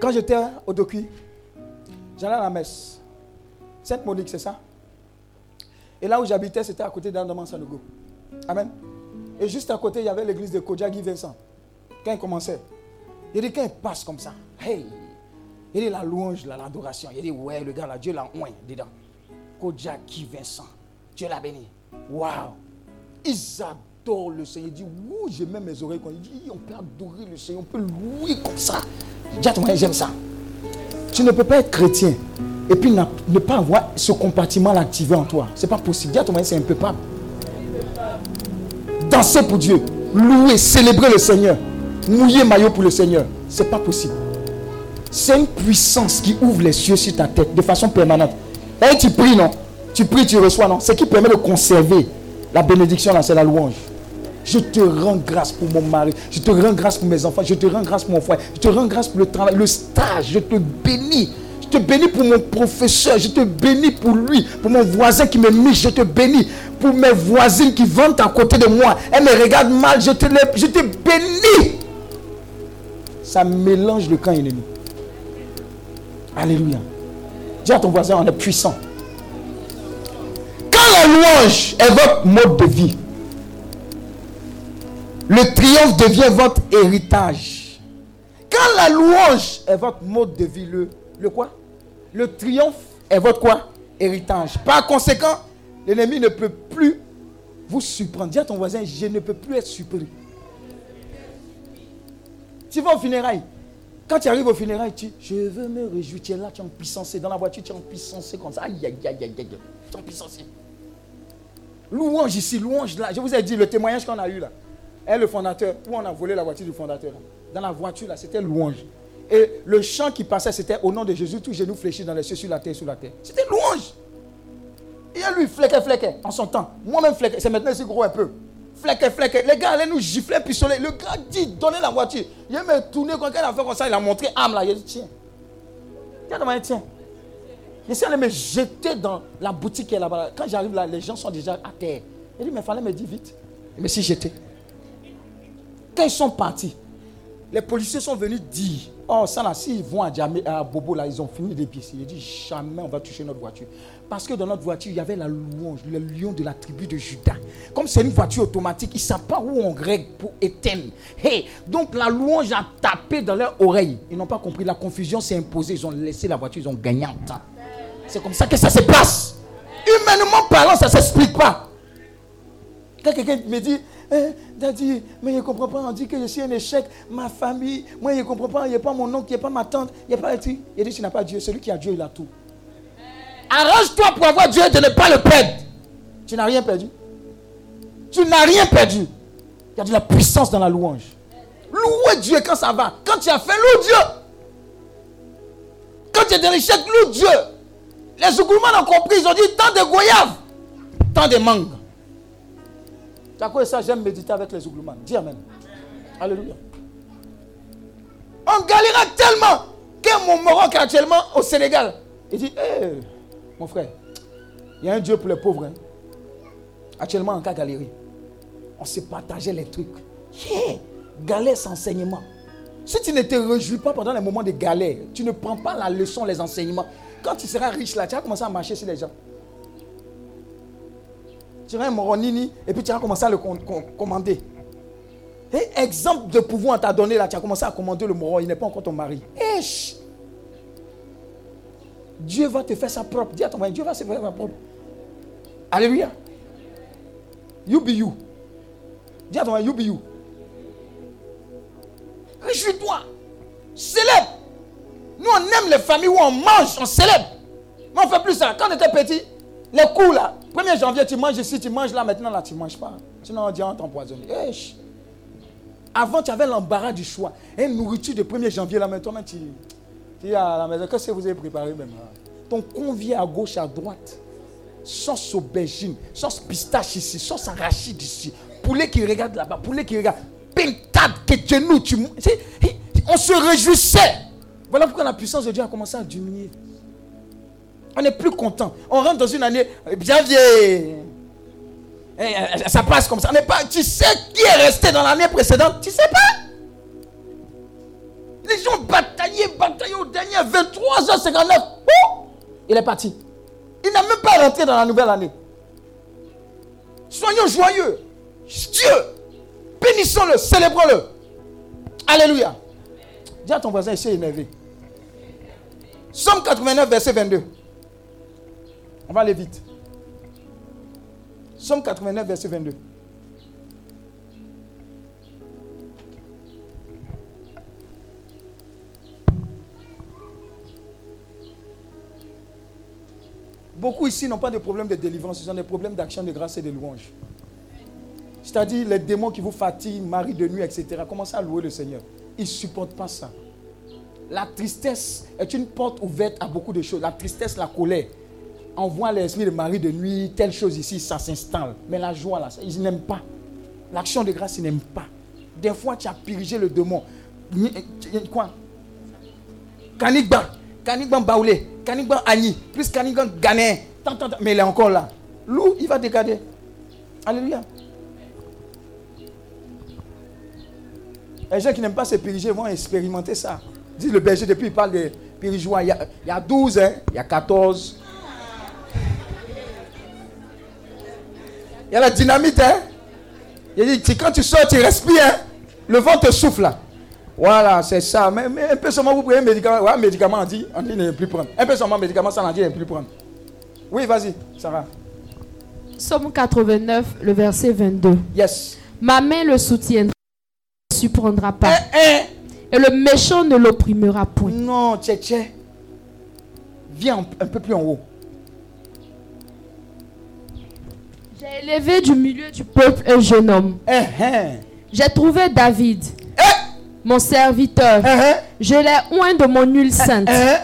Quand j'étais au Docu, j'allais à la messe. Sainte Monique, c'est ça? Et là où j'habitais, c'était à côté d'Andaman Sanogo. Amen. Et juste à côté, il y avait l'église de Kodjagi Vincent. Quand il commençait, il dit, quand il passe comme ça, hey, il dit la louange, l'adoration. Il dit, ouais, le gars là, Dieu l'a oint dedans. Kodjaki Vincent, Dieu l'a béni. Waouh. Ils adorent le Seigneur. Il dit, ouh, j'ai même mes oreilles. Il dit, on peut adorer le Seigneur, on peut louer comme ça. Ton j'aime ça. Tu ne peux pas être chrétien et puis ne pas avoir ce compartiment activé en toi. C'est pas possible. Dis à ton c'est un peu pas. Danser pour Dieu, louer, célébrer le Seigneur, mouiller maillot pour le Seigneur, c'est pas possible. C'est une puissance qui ouvre les cieux sur ta tête de façon permanente. Et tu pries, non? Tu pries, tu reçois, non? Ce qui permet de conserver la bénédiction, là, c'est la louange. Je te rends grâce pour mon mari. Je te rends grâce pour mes enfants. Je te rends grâce pour mon frère. Je te rends grâce pour le travail, le stage. Je te bénis. Je te bénis pour mon professeur. Je te bénis pour lui, pour mon voisin qui me mise. Je te bénis pour mes voisines qui vont à côté de moi. Elles me regardent mal. Je te, je te bénis. Ça mélange le camp ennemi. Alléluia. Dis à ton voisin, on est puissant. Quand la louange est votre mode de vie, le triomphe devient votre héritage. Quand la louange est votre mode de vie, le, le quoi? Le triomphe est votre quoi? Héritage. Par conséquent, l'ennemi ne peut plus vous surprendre. Dis à ton voisin, je ne peux plus être surpris. Tu vas au funérailles. Quand tu arrives au funérailles, tu je veux me réjouir. Tu es là, tu es en puissance. Dans la voiture, tu es en puissance comme ça. Aïe, aïe, aïe, aïe, aïe. Tu es en puissance. Louange ici, louange là. Je vous ai dit le témoignage qu'on a eu là. Et le fondateur, où on a volé la voiture du fondateur. Dans la voiture, là, c'était louange. Et le chant qui passait, c'était au nom de Jésus, tous genoux fléchis dans les cieux, sur la terre, sous la terre. C'était louange. Et lui, flequet, flequet, en son temps. Moi-même, flequet. C'est maintenant, c'est gros un peu. Flequet, flequet. Les gars allaient nous gifler, pistolet. Le gars dit, donnez la voiture. Il m'a tourné, quand il a fait comme ça, il a montré âme là. Il a dit, tiens. Tiens, tiens. Il s'est allé me jeter dans la boutique qui est là-bas. Quand j'arrive là, les gens sont déjà à terre. Il dit, mais il fallait me dire vite. Il me suis jeté. Quand ils sont partis, Les policiers sont venus dire Oh, ça là, s'ils vont à, à Bobo, là, ils ont fini d'épicer. Ils dit Jamais on va toucher notre voiture. Parce que dans notre voiture, il y avait la louange, le lion de la tribu de Judas. Comme c'est une voiture automatique, ils ne savent pas où on règle pour éteindre. Hey, donc la louange a tapé dans leur oreille. Ils n'ont pas compris. La confusion s'est imposée. Ils ont laissé la voiture, ils ont gagné en temps. C'est comme ça que ça se passe. Humainement parlant, ça ne s'explique pas. Quand quelqu'un me dit, eh, Daddy, mais je ne comprends pas, on dit que je suis un échec, ma famille, moi je ne comprends pas, il n'y a pas mon oncle, il n'y a pas ma tante, il n'y a pas... Il dit, tu n'as pas Dieu, celui qui a Dieu, il a tout. Arrange-toi pour avoir Dieu de ne pas le perdre. Tu n'as rien perdu. Tu n'as rien perdu. Il y a de la puissance dans la louange. Louer Dieu quand ça va. Quand tu as fait, loue Dieu. Quand tu es dans l'échec, loue Dieu. Les Zougoumans ont compris, ils ont dit tant de goyaves, tant de mangues. Tu as quoi ça? J'aime méditer avec les Zougoumans. Dis Amen. Alléluia. On galera tellement que mon Maroc actuellement au Sénégal. Il dit, hé, mon frère, il y a un Dieu pour les pauvres. hein. Actuellement, en cas galérie, on se partageait les trucs. Yeah, galère sans enseignement. Si tu ne te réjouis pas pendant les moments de galère, tu ne prends pas la leçon, les enseignements. Quand tu seras riche là, tu vas commencer à marcher sur les gens. Tu seras un moronini et puis tu vas commencer à le com- com- commander. Exemple de pouvoir t'a donné là, tu as commencé à commander le moron, il n'est pas encore ton mari. Chut. Dieu va te faire sa propre. Dis à ton mari, Dieu va se faire sa propre. Alléluia. You be you. Dis à ton mari, you be you. Réjouis-toi. Célèbre. Nous, on aime les familles où on mange, on célèbre. Mais on fait plus ça. Quand on était petit, les coups là, 1er janvier, tu manges ici, tu manges là, maintenant là, tu ne manges pas. Sinon, on dit, on t'empoisonne. Avant, tu avais l'embarras du choix. Une nourriture de 1er janvier, là, maintenant, tu, tu à la maison. Qu'est-ce que vous avez préparé même Ton convié à gauche, à droite. Sauce aubergine, sauce pistache ici, sauce arachide ici. Poulet qui regarde là-bas, poulet qui regarde. Pintade, que tu c'est- On se réjouissait. Voilà pourquoi la puissance de Dieu a commencé à diminuer. On n'est plus content. On rentre dans une année euh, janvier. Eh, eh, Ça passe comme ça. On tu sais qui est resté dans l'année précédente Tu sais pas? Bataillaient au dernier 23h59. Ouh, il est parti. Il n'a même pas rentré dans la nouvelle année. Soyons joyeux. Dieu, bénissons-le, célébrons-le. Alléluia. Dis à ton voisin, il s'est énervé. Somme 89, verset 22. On va aller vite. Somme 89, verset 22. Beaucoup ici n'ont pas de problème de délivrance, ils ont des problèmes d'action de grâce et de louange. C'est-à-dire les démons qui vous fatiguent, mari de nuit, etc. Commencez à louer le Seigneur. Ils ne supportent pas ça. La tristesse est une porte ouverte à beaucoup de choses. La tristesse, la colère. Envoie l'esprit de mari de nuit, telle chose ici, ça s'installe. Mais la joie, là, ils n'aiment pas. L'action de grâce, ils n'aiment pas. Des fois, tu as purgé le démon. Quoi? Kanigban, Kanigban Baoulé, Kanigban Agni, plus Kanigban Ghanéen. Mais il est encore là. Loup, il va décader. Alléluia. Les gens qui n'aiment pas se puriger vont expérimenter ça. Dis le berger, depuis il parle de purigeois. Il y a, il y a 12, hein, il y a 14. Il y a la dynamite. Hein. Il dit, quand tu sors, tu respires. Hein. Le vent te souffle. Voilà, c'est ça. Mais, mais un peu seulement, vous prenez un médicament. Ouais, un médicament, on dit, on dit ne plus prendre. Un peu seulement, médicament, ça, on dit ne plus prendre. Oui, vas-y, Sarah. Somme 89, le verset 22. Yes. Ma main le soutiendra, ne le surprendra pas. Hein, Et le méchant ne l'opprimera point. Non, tché, Viens un, un peu plus en haut. J'ai élevé du milieu du peuple un jeune homme. Hein, hein. J'ai trouvé David, mon serviteur. hein, Je l'ai oint de mon huile sainte. hein.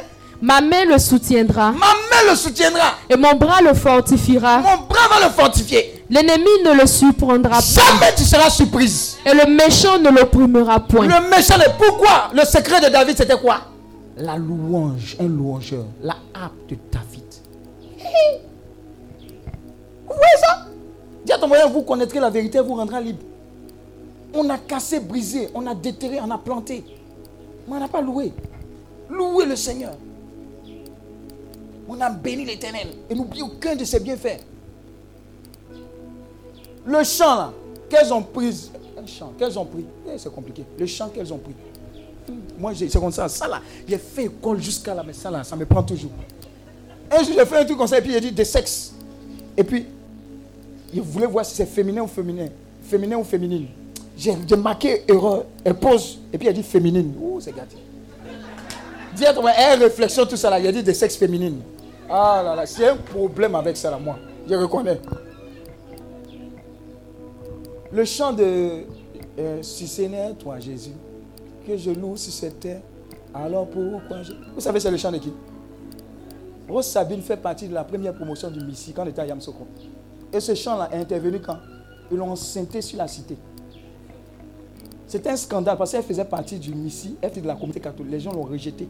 Ma main le soutiendra Ma main le soutiendra. et mon bras le fortifiera. Mon bras va le fortifier. L'ennemi ne le surprendra pas Jamais tu seras surprise. et le méchant ne l'opprimera point. Le méchant est pourquoi? Le secret de David, c'était quoi? La louange, un louangeur. La harpe de David. Vous voyez ça? Dis à ton moyen, vous connaîtrez la vérité, vous rendra libre. On a cassé, brisé, on a déterré, on a planté. Mais on n'a pas loué. Louez le Seigneur. On a béni l'éternel. Et n'oubliez aucun de ses bienfaits. Le chant là, qu'elles ont pris. Un chant, qu'elles ont pris. Eh, c'est compliqué. Le chant qu'elles ont pris. Moi, c'est comme ça. Ça là, j'ai fait école jusqu'à là, mais ça là, ça me prend toujours. Un jour, j'ai fait un truc comme ça, et puis j'ai dit des sexes. Et puis, il voulait voir si c'est féminin ou féminin. Féminin ou féminine. J'ai marqué erreur. Elle pose, et puis elle dit féminine. Ouh, c'est gâté. Dis elle réflexion, tout ça là. Il a dit des sexes féminines. Ah là là, c'est un problème avec ça là, moi. Je reconnais. Le chant de euh, Si c'est toi Jésus, que je loue si c'était, alors pourquoi je... Vous savez, c'est le chant de qui? Rose Sabine fait partie de la première promotion du Missi quand on était à Yamsoko. Et ce chant-là est intervenu quand? Ils l'ont synthé sur la cité. C'était un scandale parce qu'elle faisait partie du Missi, elle était de la communauté catholique. Les gens l'ont rejeté.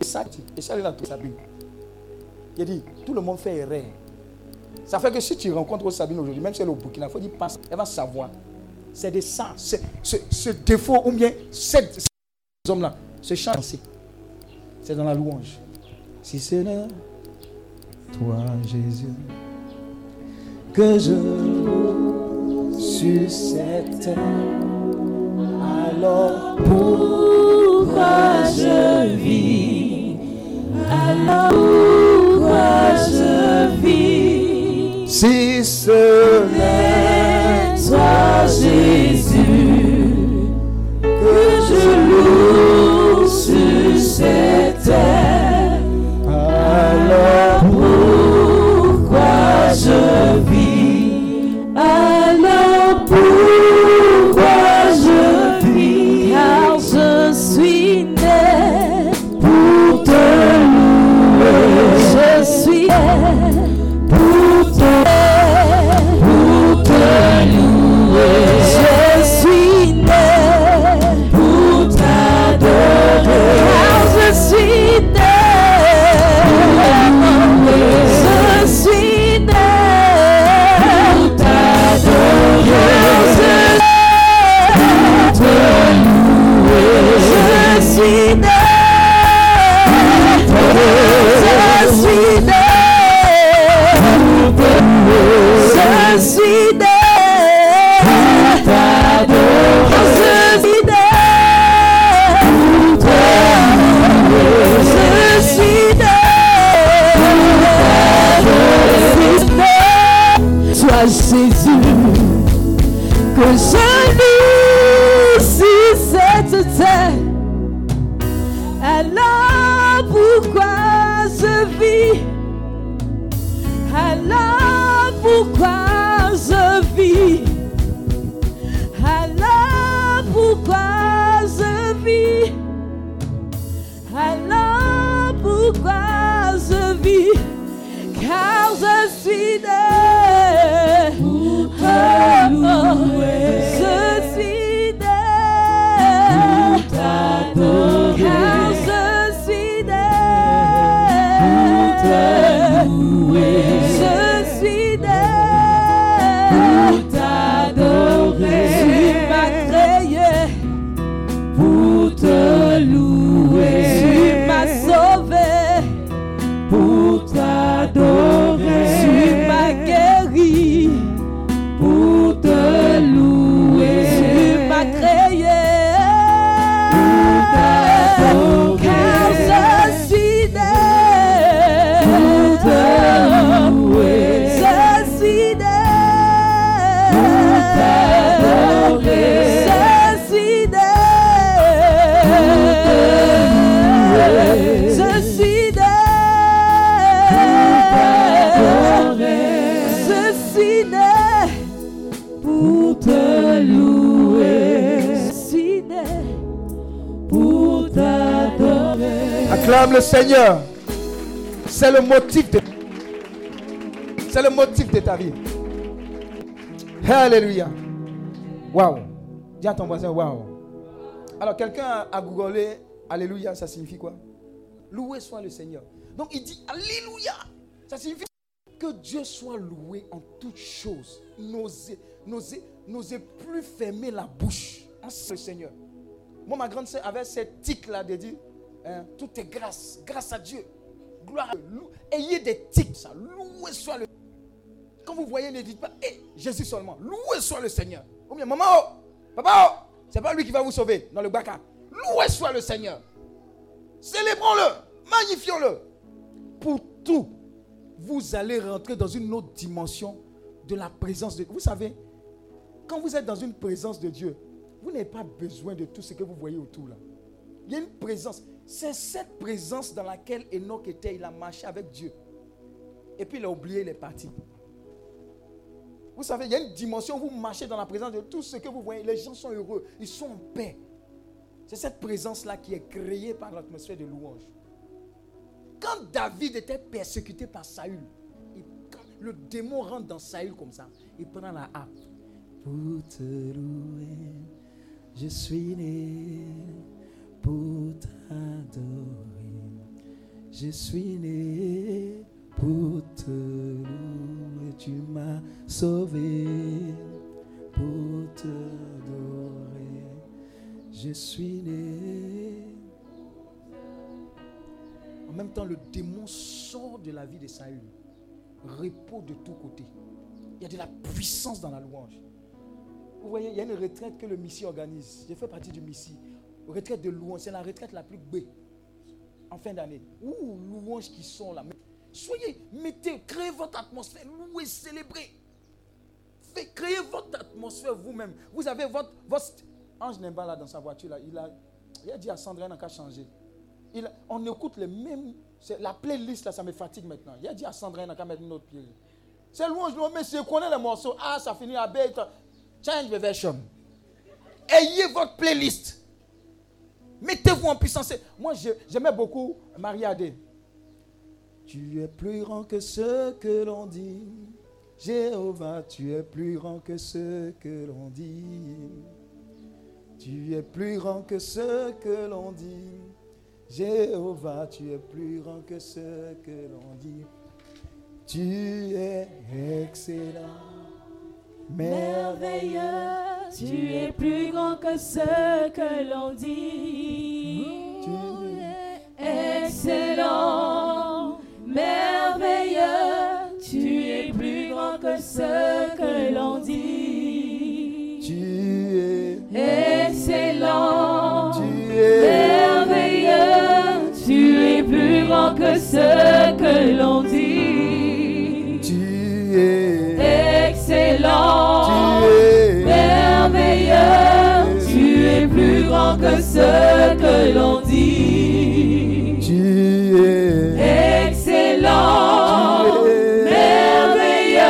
Et ça, et ça, elle a Sabine. Il a dit, tout le monde fait erreur. Ça fait que si tu rencontres Sabine aujourd'hui, même si elle est au Burkina, il faut dire passe, elle va savoir. C'est de ça, ce, défaut, ou bien cet homme-là, ce chant, c'est dans la louange. Si c'est là, toi Jésus, que je suis cette alors pourquoi je vis Alors pourquoi je vis Si ce Seigneur. C'est le motif de C'est le motif de ta vie. Alléluia. Waouh. Dis à ton voisin waouh. Alors quelqu'un a googlé Alléluia, ça signifie quoi? Loué soit le Seigneur. Donc il dit Alléluia. Ça signifie Que Dieu soit loué en toutes choses. N'osez, n'osez, n'osez plus fermer la bouche. En ce Seigneur. Moi, ma grande sœur avait cette tic-là de dire hein, Tout est grâce, grâce à Dieu. Gloire à Dieu. Ayez des tics, ça. Loué soit le Quand vous voyez, ne dites pas Eh, Jésus seulement. Loué soit le Seigneur. Ou bien, maman, oh, papa, oh, c'est pas lui qui va vous sauver dans le baka. Loué soit le Seigneur. Célébrons-le. Magnifions-le. Pour tout, vous allez rentrer dans une autre dimension de la présence de Dieu. Vous savez, quand vous êtes dans une présence de Dieu, vous n'avez pas besoin de tout ce que vous voyez autour là. Il y a une présence. C'est cette présence dans laquelle Enoch était. Il a marché avec Dieu. Et puis il a oublié, il est parti. Vous savez, il y a une dimension où vous marchez dans la présence de tout ce que vous voyez. Les gens sont heureux, ils sont en paix. C'est cette présence-là qui est créée par l'atmosphère de louange. Quand David était persécuté par Saül, le démon rentre dans Saül comme ça, il prend la harpe. Pour te louer, je suis né pour t'adorer. Je suis né pour te louer. Tu m'as sauvé pour te. Je suis né. En même temps, le démon sort de la vie de Saül. Repos de tous côtés. Il y a de la puissance dans la louange. Vous voyez, il y a une retraite que le Missi organise. J'ai fait partie du Missi. Retraite de louange, c'est la retraite la plus belle en fin d'année. Ouh, louanges qui sont là. Soyez, mettez, créez votre atmosphère, louez, célébrez. Faites, créez votre atmosphère vous-même. Vous avez votre, Ange n'est pas là dans sa voiture. Là. Il, a, il a dit à Sandrine n'a qu'à changer. Il, on écoute les mêmes. La playlist, là, ça me fatigue maintenant. Il a dit à Sandrine n'a qu'à mettre une autre playlist. C'est louange, mais si vous connaissez les morceaux, ah, ça finit à B. Change the version. Ayez votre playlist. Mettez-vous en puissance. Moi, j'aimais beaucoup Maria Adé. Tu es plus grand que ce que l'on dit. Jéhovah, tu es plus grand que ce que l'on dit. Tu es plus grand que ce que l'on dit. Jéhovah, tu es plus grand que ce que l'on dit. Tu es excellent merveilleux, tu es plus grand que ce que l'on dit. Tu es excellent, merveilleux, tu es plus grand que ce que l'on dit. Tu es excellent, tu es merveilleux, tu es plus grand que ce que l'on dit. Tu es excellent, merveilleux, tu es plus grand que ce que l'on dit. Tu es excellent, merveilleux,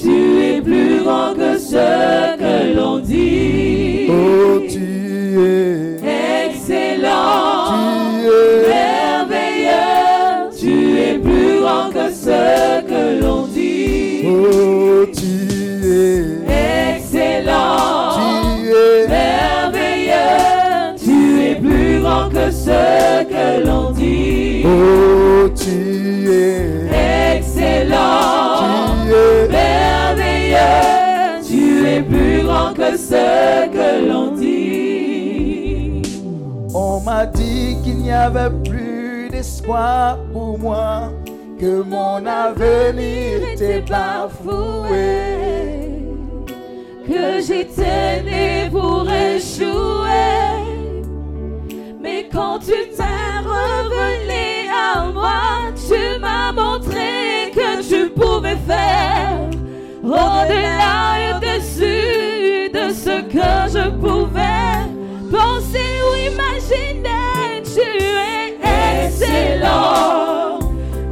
tu es plus grand que ce Oh, tu es excellent, merveilleux, tu es plus grand que ce que l'on dit. On m'a dit qu'il n'y avait plus d'espoir pour moi, que mon avenir était bafoué, que j'étais né pour échouer au-delà et au-dessus de ce que je pouvais penser ou imaginer. Tu es excellent,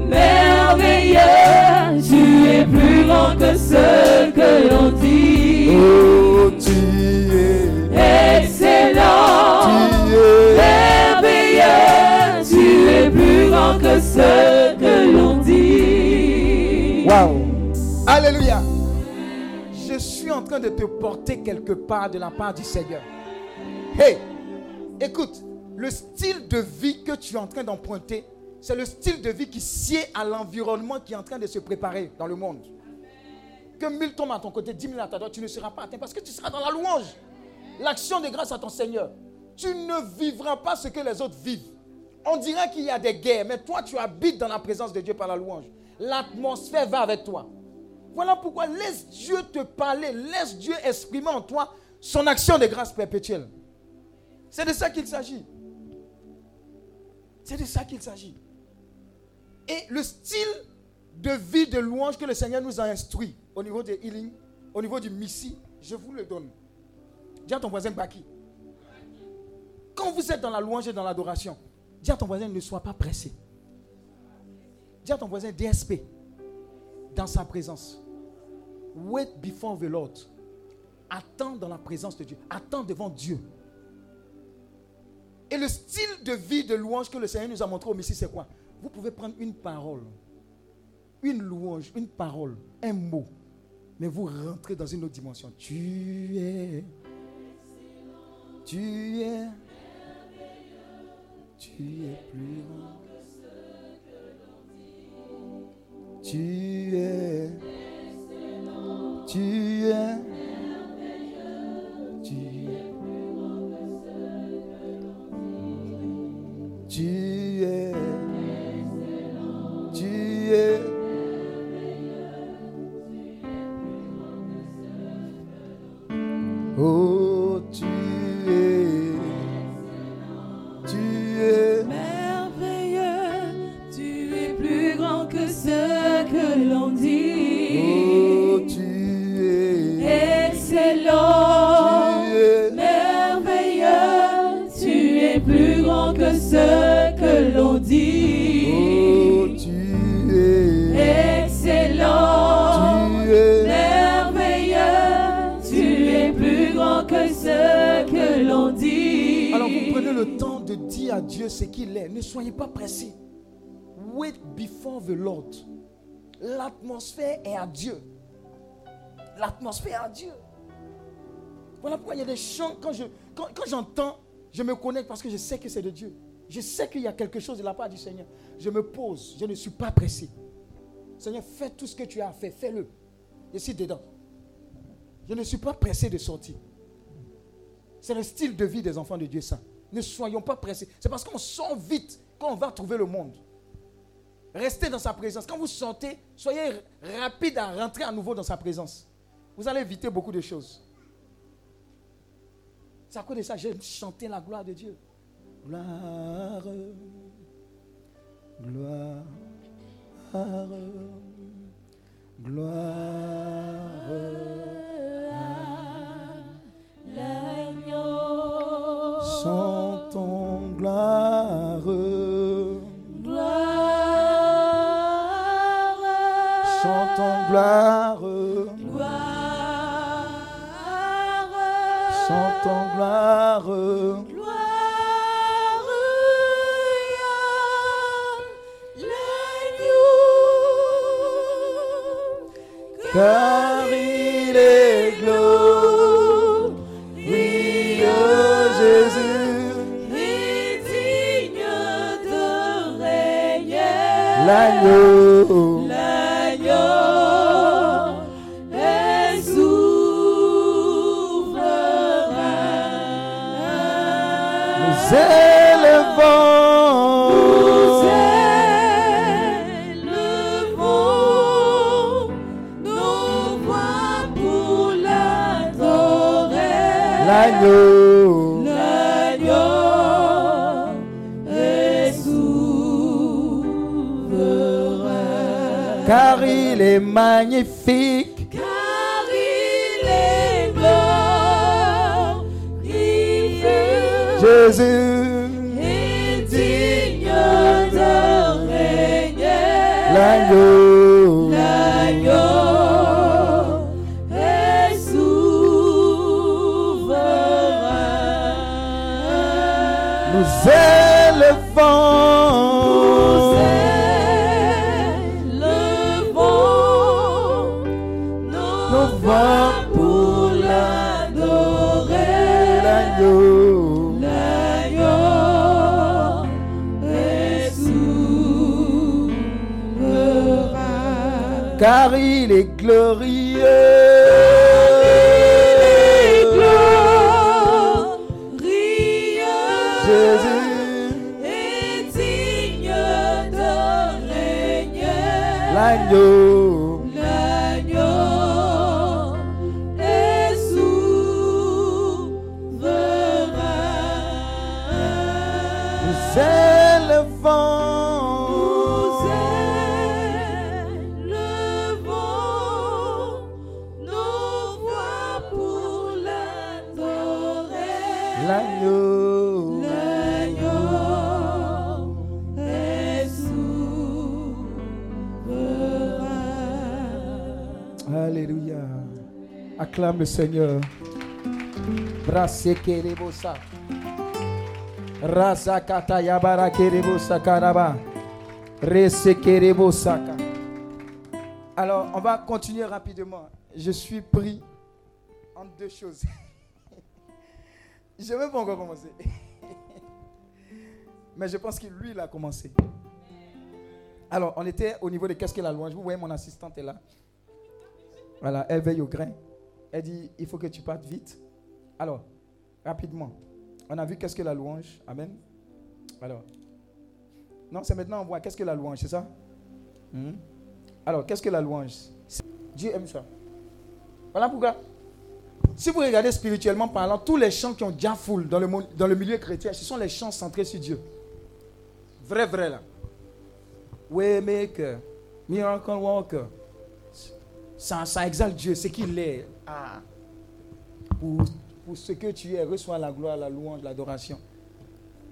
merveilleux, tu es plus grand que ce que l'on dit. Oh, tu es excellent. Tu es tu es plus grand que ce Alléluia! Je suis en train de te porter quelque part de la part du Seigneur. Hey! Écoute, le style de vie que tu es en train d'emprunter c'est le style de vie qui sied à l'environnement qui est en train de se préparer dans le monde. Que mille tombent à ton côté, dix mille à ta droite, tu ne seras pas atteint parce que tu seras dans la louange. L'action de grâce à ton Seigneur. Tu ne vivras pas ce que les autres vivent. On dirait qu'il y a des guerres, mais toi, tu habites dans la présence de Dieu par la louange. L'atmosphère va avec toi. Voilà pourquoi laisse Dieu te parler, laisse Dieu exprimer en toi son action de grâce perpétuelle. C'est de ça qu'il s'agit. C'est de ça qu'il s'agit. Et le style de vie de louange que le Seigneur nous a instruit au niveau des healing, au niveau du missi, je vous le donne. Dis à ton voisin Baki. Quand vous êtes dans la louange et dans l'adoration, dis à ton voisin ne sois pas pressé. Dis à ton voisin DSP dans sa présence. Wait before the Lord. Attends dans la présence de Dieu. Attends devant Dieu. Et le style de vie de louange que le Seigneur nous a montré au Messie, c'est quoi? Vous pouvez prendre une parole, une louange, une parole, un mot, mais vous rentrez dans une autre dimension. Tu es, tu es, tu es plus grand. Tu es, tu es, tu es. Tu à Dieu ce qu'il est. Ne soyez pas pressés. Wait before the Lord. L'atmosphère est à Dieu. L'atmosphère est à Dieu. Voilà pourquoi il y a des chants, quand, je, quand, j'entends, je me connecte parce que je sais que c'est de Dieu. Je sais qu'il y a quelque chose de la part du Seigneur. Je me pose, je ne suis pas pressé. Seigneur, fais tout ce que tu as fait, fais-le. Je suis dedans. Je ne suis pas pressé de sortir. C'est le style de vie des enfants de Dieu, ça. Ne soyons pas pressés. C'est parce qu'on sort vite qu'on va trouver le monde. Restez dans sa présence. Quand vous sortez, soyez rapide à rentrer à nouveau dans sa présence. Vous allez éviter beaucoup de choses. C'est à cause de ça que j'aime chanter la gloire de Dieu. Gloire, gloire, gloire. Chantons gloire, gloire, chantons gloire. Car il l'agneau. L'agneau est souverain. Nous élevons, Nous élevons nos voix pour l'adorer. L'agneau il est magnifique, Car il est glorieux. Jésus, car il est glorieux. Jésus, est digne de régner. l'agneau. Alléluia. Acclame le Seigneur. Brasse kerebosa. Rasa kata yabara kerebosa karaba. Alors, on va continuer rapidement. Je suis pris en deux choses. Je ne vais pas encore commencer. Mais je pense que lui, il a commencé. Alors, on était au niveau de qu'est-ce que la louange? Vous voyez, mon assistante est là. Voilà, elle veille au grain. Elle dit, il faut que tu partes vite. Alors, rapidement, on a vu qu'est-ce que la louange. Amen. Alors, non, c'est maintenant on voit qu'est-ce que la louange, c'est ça? Mhm. Alors, qu'est-ce que la louange? Dieu aime ça. Voilà pourquoi. Si vous regardez spirituellement parlant, tous les chants qui ont déjà foule dans le, dans le milieu chrétien, ce sont les chants centrés sur Dieu. Vrai, vrai là. Waymaker, Miracle Walker, ça, ça exalte Dieu, ce qu'il est. Ah. Pour, pour ce que tu es, reçois la gloire, la louange, l'adoration.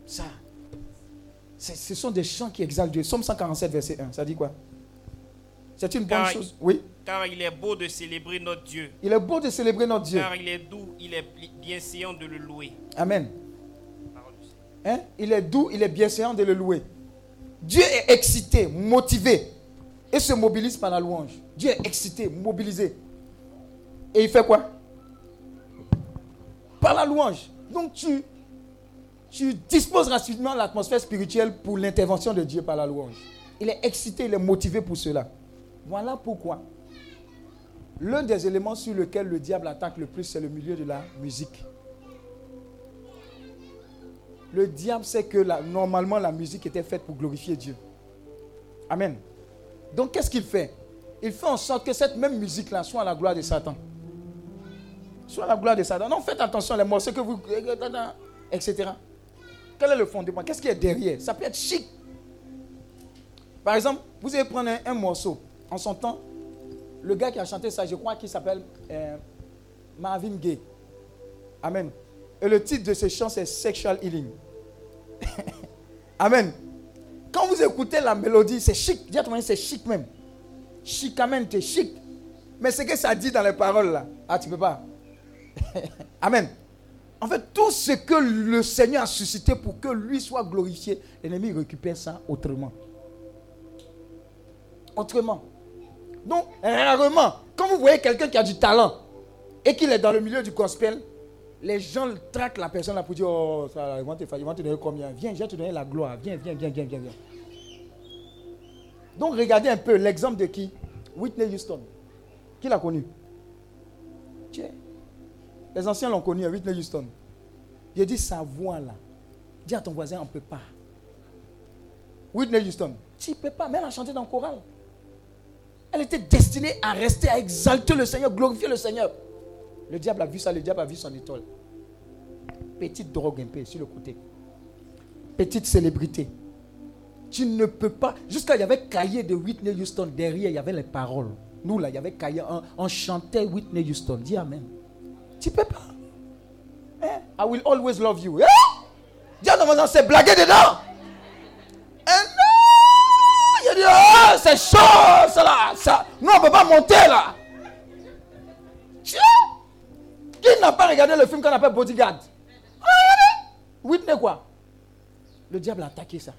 Ça. Ce sont des chants qui exaltent Dieu. Somme 147, verset 1. Ça dit quoi? C'est une bonne Car- chose. Oui. Car il est beau de célébrer notre Dieu. Il est beau de célébrer notre Dieu. Car il est doux, il est bienséant de le louer. Amen. Hein? Il est doux, il est bienséant de le louer. Dieu est excité, motivé et se mobilise par la louange. Dieu est excité, mobilisé. Et il fait quoi? Par la louange. Donc tu, tu disposes rapidement l'atmosphère spirituelle pour l'intervention de Dieu par la louange. Il est excité, il est motivé pour cela. Voilà pourquoi l'un des éléments sur lesquels le diable attaque le plus, c'est le milieu de la musique. Le diable sait que normalement la musique était faite pour glorifier Dieu. Amen. Donc qu'est-ce qu'il fait? Il fait en sorte que cette même musique-là soit à la gloire de Satan. Soit à la gloire de Satan. Non, faites attention les morceaux que vous... Etc. Quel est le fondement? Qu'est-ce qui est derrière? Ça peut être chic. Par exemple, vous allez prendre un, morceau. En son temps, le gars qui a chanté ça, je crois qu'il s'appelle euh, Marvin Gaye. Amen. Et le titre de ce chant, c'est Sexual Healing. Amen. Quand vous écoutez la mélodie, c'est chic. C'est chic même. Chicamente, chic. Mais ce que ça dit dans les paroles là, ah, tu peux pas. Amen. En fait, tout ce que le Seigneur a suscité pour que lui soit glorifié, l'ennemi récupère ça autrement. Autrement. Donc, rarement, quand vous voyez quelqu'un qui a du talent et qu'il est dans le milieu du gospel, les gens traquent la personne là pour dire Oh, ça, ils, vont te, donner combien? Viens, je vais te donner la gloire. Viens, viens, viens, viens, viens. viens. Donc, regardez un peu l'exemple de qui? Whitney Houston. Qui l'a connu? Tiens. Les anciens l'ont connu, hein, Whitney Houston. Il dit sa voix là. Dis à ton voisin, on ne peut pas. Whitney Houston, tu ne peux pas, elle a chanté dans le choral. Elle était destinée à rester, à exalter le Seigneur, glorifier le Seigneur. Le diable a vu ça, le diable a vu son étoile. Petite drogue un peu sur le côté. Petite célébrité. Tu ne peux pas. Jusqu'à il y avait cahier de Whitney Houston. Derrière, il y avait les paroles. Nous, là, il y avait cahier. On, chantait Whitney Houston. Dis Amen. Tu peux pas. Hein? I will always love you. Hein? À ton voisin, c'est blagué dedans. Eh non! Il dit, oh, c'est chaud, ça là. Ça. Nous, on ne peut pas monter là. Qui n'a pas regardé le film qu'on appelle Bodyguard? Ah. Whitney quoi? Le diable a attaqué ça.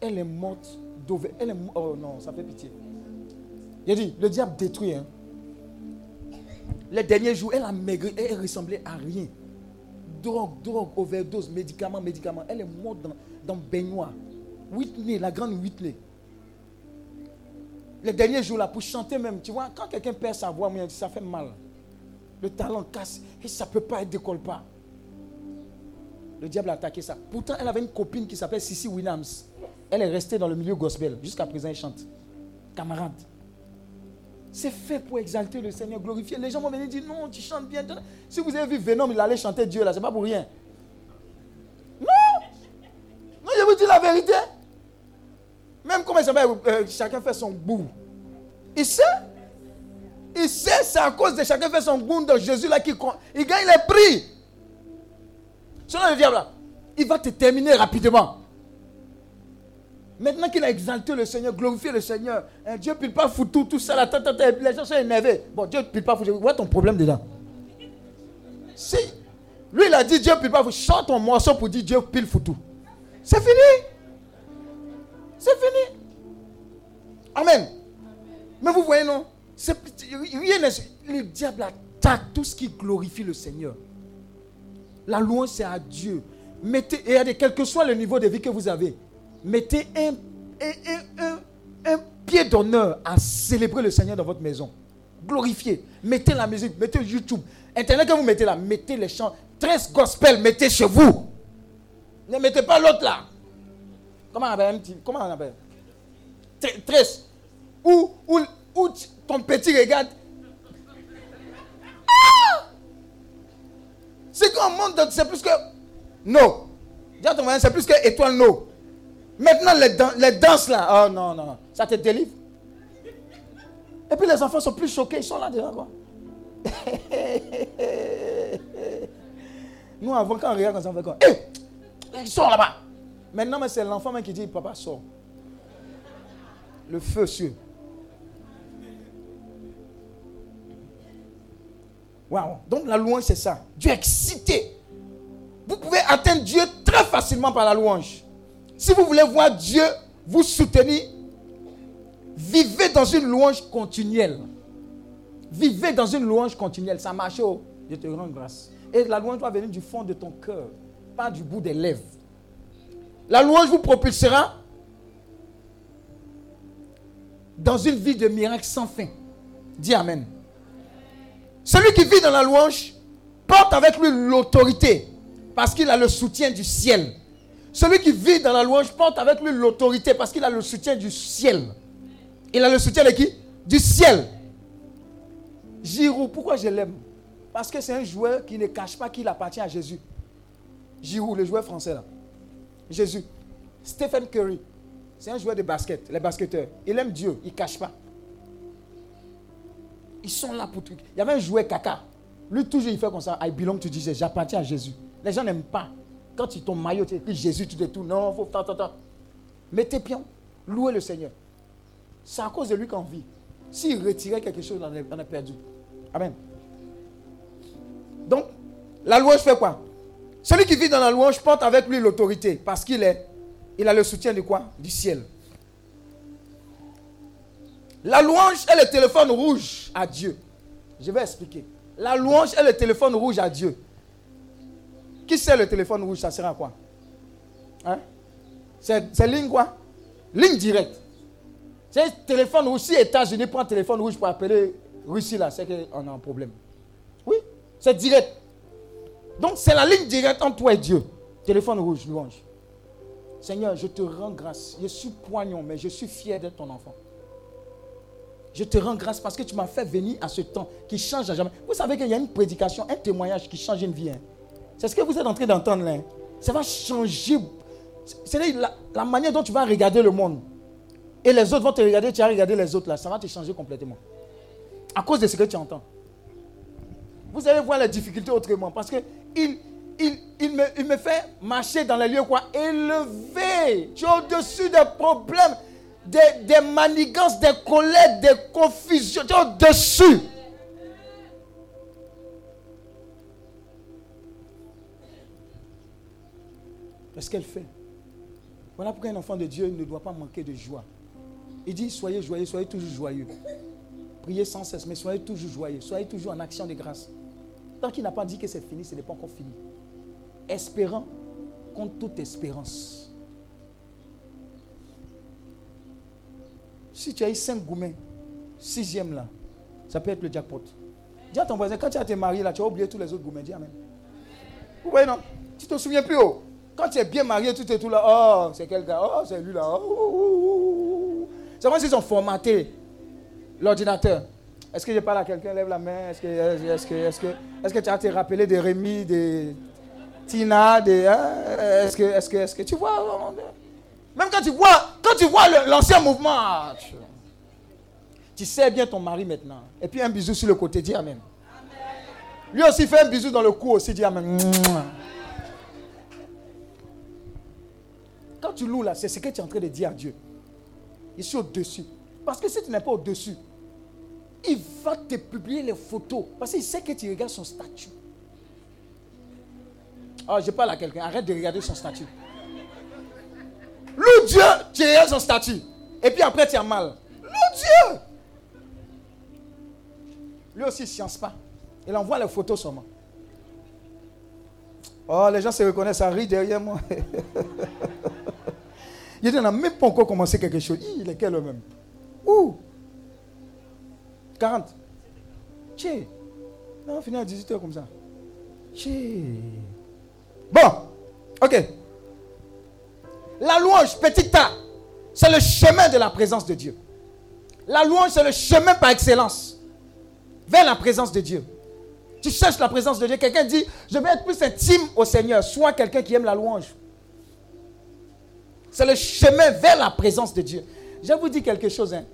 Elle est morte d'over. Elle est Oh non, ça fait pitié. Il a dit, le diable détruit. Hein. Les derniers jours, elle a maigri, elle ressemblait à rien. Drogue, drogue, overdose, médicaments, médicaments. Elle est morte dans, dans baignoire. Whitney, la grande Whitney. les derniers jours là, pour chanter même, tu vois, quand quelqu'un perd sa voix, ça fait mal. Le talent casse et ça ne peut pas, elle décolle pas. Le diable a attaqué ça. Pourtant, elle avait une copine qui s'appelle Sissy Williams. Elle est restée dans le milieu gospel. Jusqu'à présent, elle chante. Camarade. C'est fait pour exalter le Seigneur, glorifier. Les gens vont venir dire non, tu chantes bien. Si vous avez vu Venom, il allait chanter Dieu là, c'est pas pour rien. Non Non, je vous dis la vérité. Même comme s'appelle, euh, chacun fait son bout. Il sait. Il sait, c'est à cause de chacun fait son goût de Jésus là qui il gagne les prix. Selon le diable il va te terminer rapidement. Maintenant qu'il a exalté le Seigneur, glorifié le Seigneur, hein, Dieu ne pile pas foutre tout, ça, les gens sont énervés. Bon, Dieu ne pile pas foutre. Vois ton problème dedans? Si, lui il a dit Dieu ne pas foutre, chante ton morceau pour dire Dieu pile foutu. C'est fini. C'est fini. Amen. Mais vous voyez, non? Rien Le diable attaque tout ce qui glorifie le Seigneur. La louange, c'est à Dieu. Mettez, et quel que soit le niveau de vie que vous avez, mettez un, un, pied d'honneur à célébrer le Seigneur dans votre maison. Glorifiez. Mettez la musique, mettez YouTube. Internet que vous mettez là, mettez les chants. 13 gospel, mettez chez vous. Ne mettez pas l'autre là. Comment on appelle Comment on appelle? 13. Où, où, ton petit regarde. Ah! C'est qu'on monte, c'est plus que. Non. C'est plus que étoile non. Maintenant, les, les danses là, oh non, non, ça te délivre. Et puis les enfants sont plus choqués, ils sont là dedans. Quoi. Nous, avant, quand on regarde, on fait quoi hey, Ils sont là-bas. Maintenant, c'est l'enfant qui dit Papa, sort. Le feu sur. Donc la louange, c'est ça. Dieu est excité. Vous pouvez atteindre Dieu très facilement par la louange. Si vous voulez voir Dieu vous soutenir, vivez dans une louange continuelle. Vivez dans une louange continuelle. Ça marche. Oh, je te rends grâce. Et la louange doit venir du fond de ton cœur, pas du bout des lèvres. La louange vous propulsera dans une vie de miracle sans fin. Dis Amen. Celui qui vit dans la louange porte avec lui l'autorité parce qu'il a le soutien du ciel. Celui qui vit dans la louange porte avec lui l'autorité parce qu'il a le soutien du ciel. Il a le soutien de qui? Du ciel. Giroud, pourquoi je l'aime? Parce que c'est un joueur qui ne cache pas qu'il appartient à Jésus. Giroud, le joueur français là. Jésus. Stephen Curry, c'est un joueur de basket, les basketteurs. Il aime Dieu, il ne cache pas. Ils sont là pour truc. Il y avait un joueur caca. Lui, toujours, il fait comme ça. I belong to Jesus. J'appartiens à Jésus. Les gens n'aiment pas. Quand tu ton maillot, tu écris Jésus, tu tout. Non, faut. Tant, tant, tant. Mettez pion. Louez le Seigneur. C'est à cause de lui qu'on vit. S'il retirait quelque chose, on a perdu. Amen. Donc, la louange fait quoi? Celui qui vit dans la louange porte avec lui l'autorité. Parce qu'il est. Il a le soutien de quoi? Du ciel. La louange est le téléphone rouge à Dieu. Je vais expliquer. La louange est le téléphone rouge à Dieu. Qui sait le téléphone rouge Ça sert à quoi? Hein? C'est ligne quoi? Ligne directe. C'est téléphone rouge. Si États-Unis prend un téléphone rouge pour appeler Russie là, c'est qu'on a un problème. Oui, c'est direct. Donc c'est la ligne directe entre toi et Dieu. Téléphone rouge, louange. Seigneur, je te rends grâce. Je suis poignon, mais je suis fier d'être ton enfant. Je te rends grâce parce que tu m'as fait venir à ce temps qui change à jamais. Vous savez qu'il y a une prédication, un témoignage qui change une vie. Hein. C'est ce que vous êtes en train d'entendre là. Hein. Ça va changer. C'est la, manière dont tu vas regarder le monde. Et les autres vont te regarder, tu vas regarder les autres là. Ça va te changer complètement. À cause de ce que tu entends. Vous allez voir les difficultés autrement. Parce que il me fait marcher dans les lieux quoi élevé. Tu es au-dessus des problèmes des, manigances, des colères, des confusions. Tu es au-dessus. Qu'est-ce qu'elle fait? Voilà pourquoi un enfant de Dieu ne doit pas manquer de joie. Il dit, soyez joyeux, soyez toujours joyeux. Priez sans cesse, mais soyez toujours joyeux. Soyez toujours en action de grâce. Tant qu'il n'a pas dit que c'est fini, ce n'est pas encore fini. Espérant contre toute espérance. Si tu as eu cinq gourmets, sixième là, ça peut être le jackpot. Dis à ton voisin, quand tu as été marié là, tu as oublié tous les autres gourmets. Dis Amen. Vous voyez, non? Tu te souviens plus haut. Quand tu es bien marié, tout est tout là. Oh, c'est quel gars? Oh, c'est lui là. Oh, oh, oh, c'est comme s'ils ont formaté l'ordinateur. Est-ce que je parle à quelqu'un? Lève la main. Est-ce que, est que, est que, est que tu as été rappelé des Rémi, des Tina, des. Hein? Est-ce que, est que, est que tu vois Même quand tu vois, quand tu vois l'ancien mouvement, tu, sais bien ton mari maintenant. Et puis un bisou sur le côté, dis Amen. Lui aussi fait un bisou dans le cou aussi, dis Amen. Quand tu loues là, c'est ce que tu es en train de dire à Dieu. Il suis au-dessus. Parce que si tu n'es pas au-dessus, il va te publier les photos. Parce qu'il sait que tu regardes son statut. Oh, je parle à quelqu'un. Arrête de regarder son statut. Loue Dieu, tu regardes son statut. Et puis après, tu as mal. Loue Dieu. Lui aussi, il ne science pas. Il envoie les photos seulement. Oh, les gens se reconnaissent, ça rit derrière moi. il n'a même pas encore commencé quelque chose. Il est quel même? Où? 40. Tché. on finit à 18h comme ça. Tché. Bon. Ok. La louange, petit tas, c'est le chemin de la présence de Dieu. La louange, c'est le chemin par excellence vers la présence de Dieu. Tu cherches la présence de Dieu. Quelqu'un dit, je vais être plus intime au Seigneur. Soit quelqu'un qui aime la louange. C'est le chemin vers la présence de Dieu. Je vous dis quelque chose. Hein.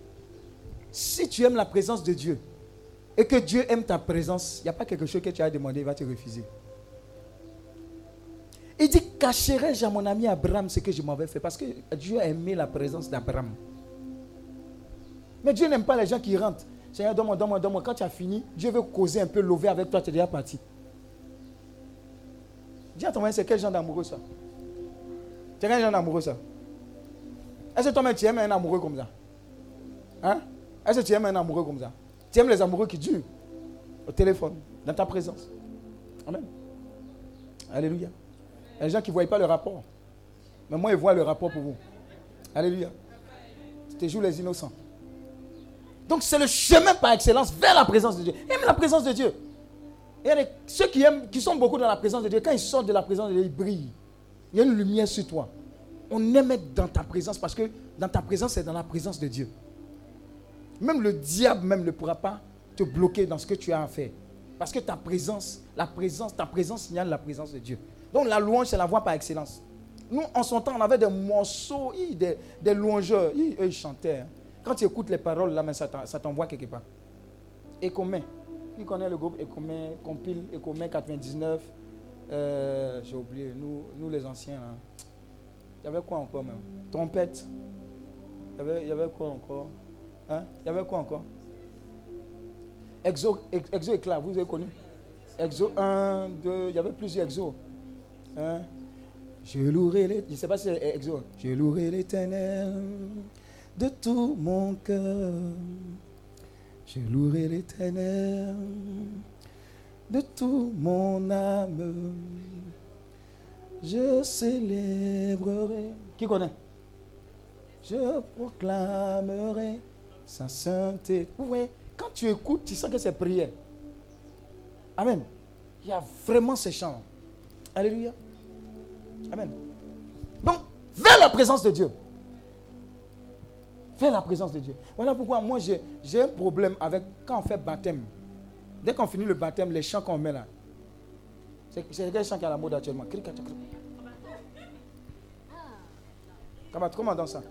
Si tu aimes la présence de Dieu et que Dieu aime ta présence, il n'y a pas quelque chose que tu as demandé, il va te refuser. Il dit, cacherai-je à mon ami Abraham ce que je m'avais fait? Parce que Dieu a aimé la présence d'Abraham. Mais Dieu n'aime pas les gens qui rentrent. Seigneur, donne-moi, donne-moi, donne-moi. Quand tu as fini, Dieu veut causer un peu, lever avec toi, tu es déjà parti. Dis à ton mari, c'est quel genre d'amoureux ça? C'est quel genre d'amoureux ça? Est-ce que toi-même tu aimes un amoureux comme ça? Hein? Est-ce que tu aimes un amoureux comme ça? Tu aimes les amoureux qui durent au téléphone, dans ta présence. Amen. Alléluia. Il y a des gens qui ne voient pas le rapport. Mais moi, ils voient le rapport pour vous. Alléluia. Tu joues les innocents. Donc, c'est le chemin par excellence vers la présence de Dieu. Aime la présence de Dieu. Et ceux qui aiment, qui sont beaucoup dans la présence de Dieu, quand ils sortent de la présence de Dieu, ils brillent. Il y a une lumière sur toi. On aime être dans ta présence parce que dans ta présence, c'est dans la présence de Dieu. Même le diable même ne pourra pas te bloquer dans ce que tu as à faire. Parce que ta présence, la présence, ta présence signale la présence de Dieu. Donc la louange, c'est la voix par excellence. Nous, en son temps, on avait des morceaux, des, louangeurs. Eux, ils chantaient. Hein. Quand tu écoutes les paroles, là, ça t'envoie quelque part. Ecomain. Qui connaît le groupe Ecomain, Compile, Ecomain 99 euh, J'ai oublié, nous, nous les anciens. Il y avait quoi encore même? Trompette. Il y avait, il y avait quoi encore? Hein? Il y avait quoi encore? Exo, exo éclat, vous avez connu? Exo 1, 2, il y avait plusieurs exos. Hein? Je louerai les, je sais pas si. Je louerai l'éternel de tout mon cœur. Je louerai l'éternel de tout mon âme. Je célébrerai. Qui connaît? Je proclamerai sa sainteté. Vous voyez, quand tu écoutes, tu sens que c'est prière. Amen. Il y a vraiment ces chants. Alléluia. Amen. Donc, vers la présence de Dieu. Vers la présence de Dieu. Voilà pourquoi moi j'ai un problème avec quand on fait baptême. Dès qu'on finit le baptême, les chants qu'on met là. C'est quel chant qui est à la mode actuellement? Comment on danse ça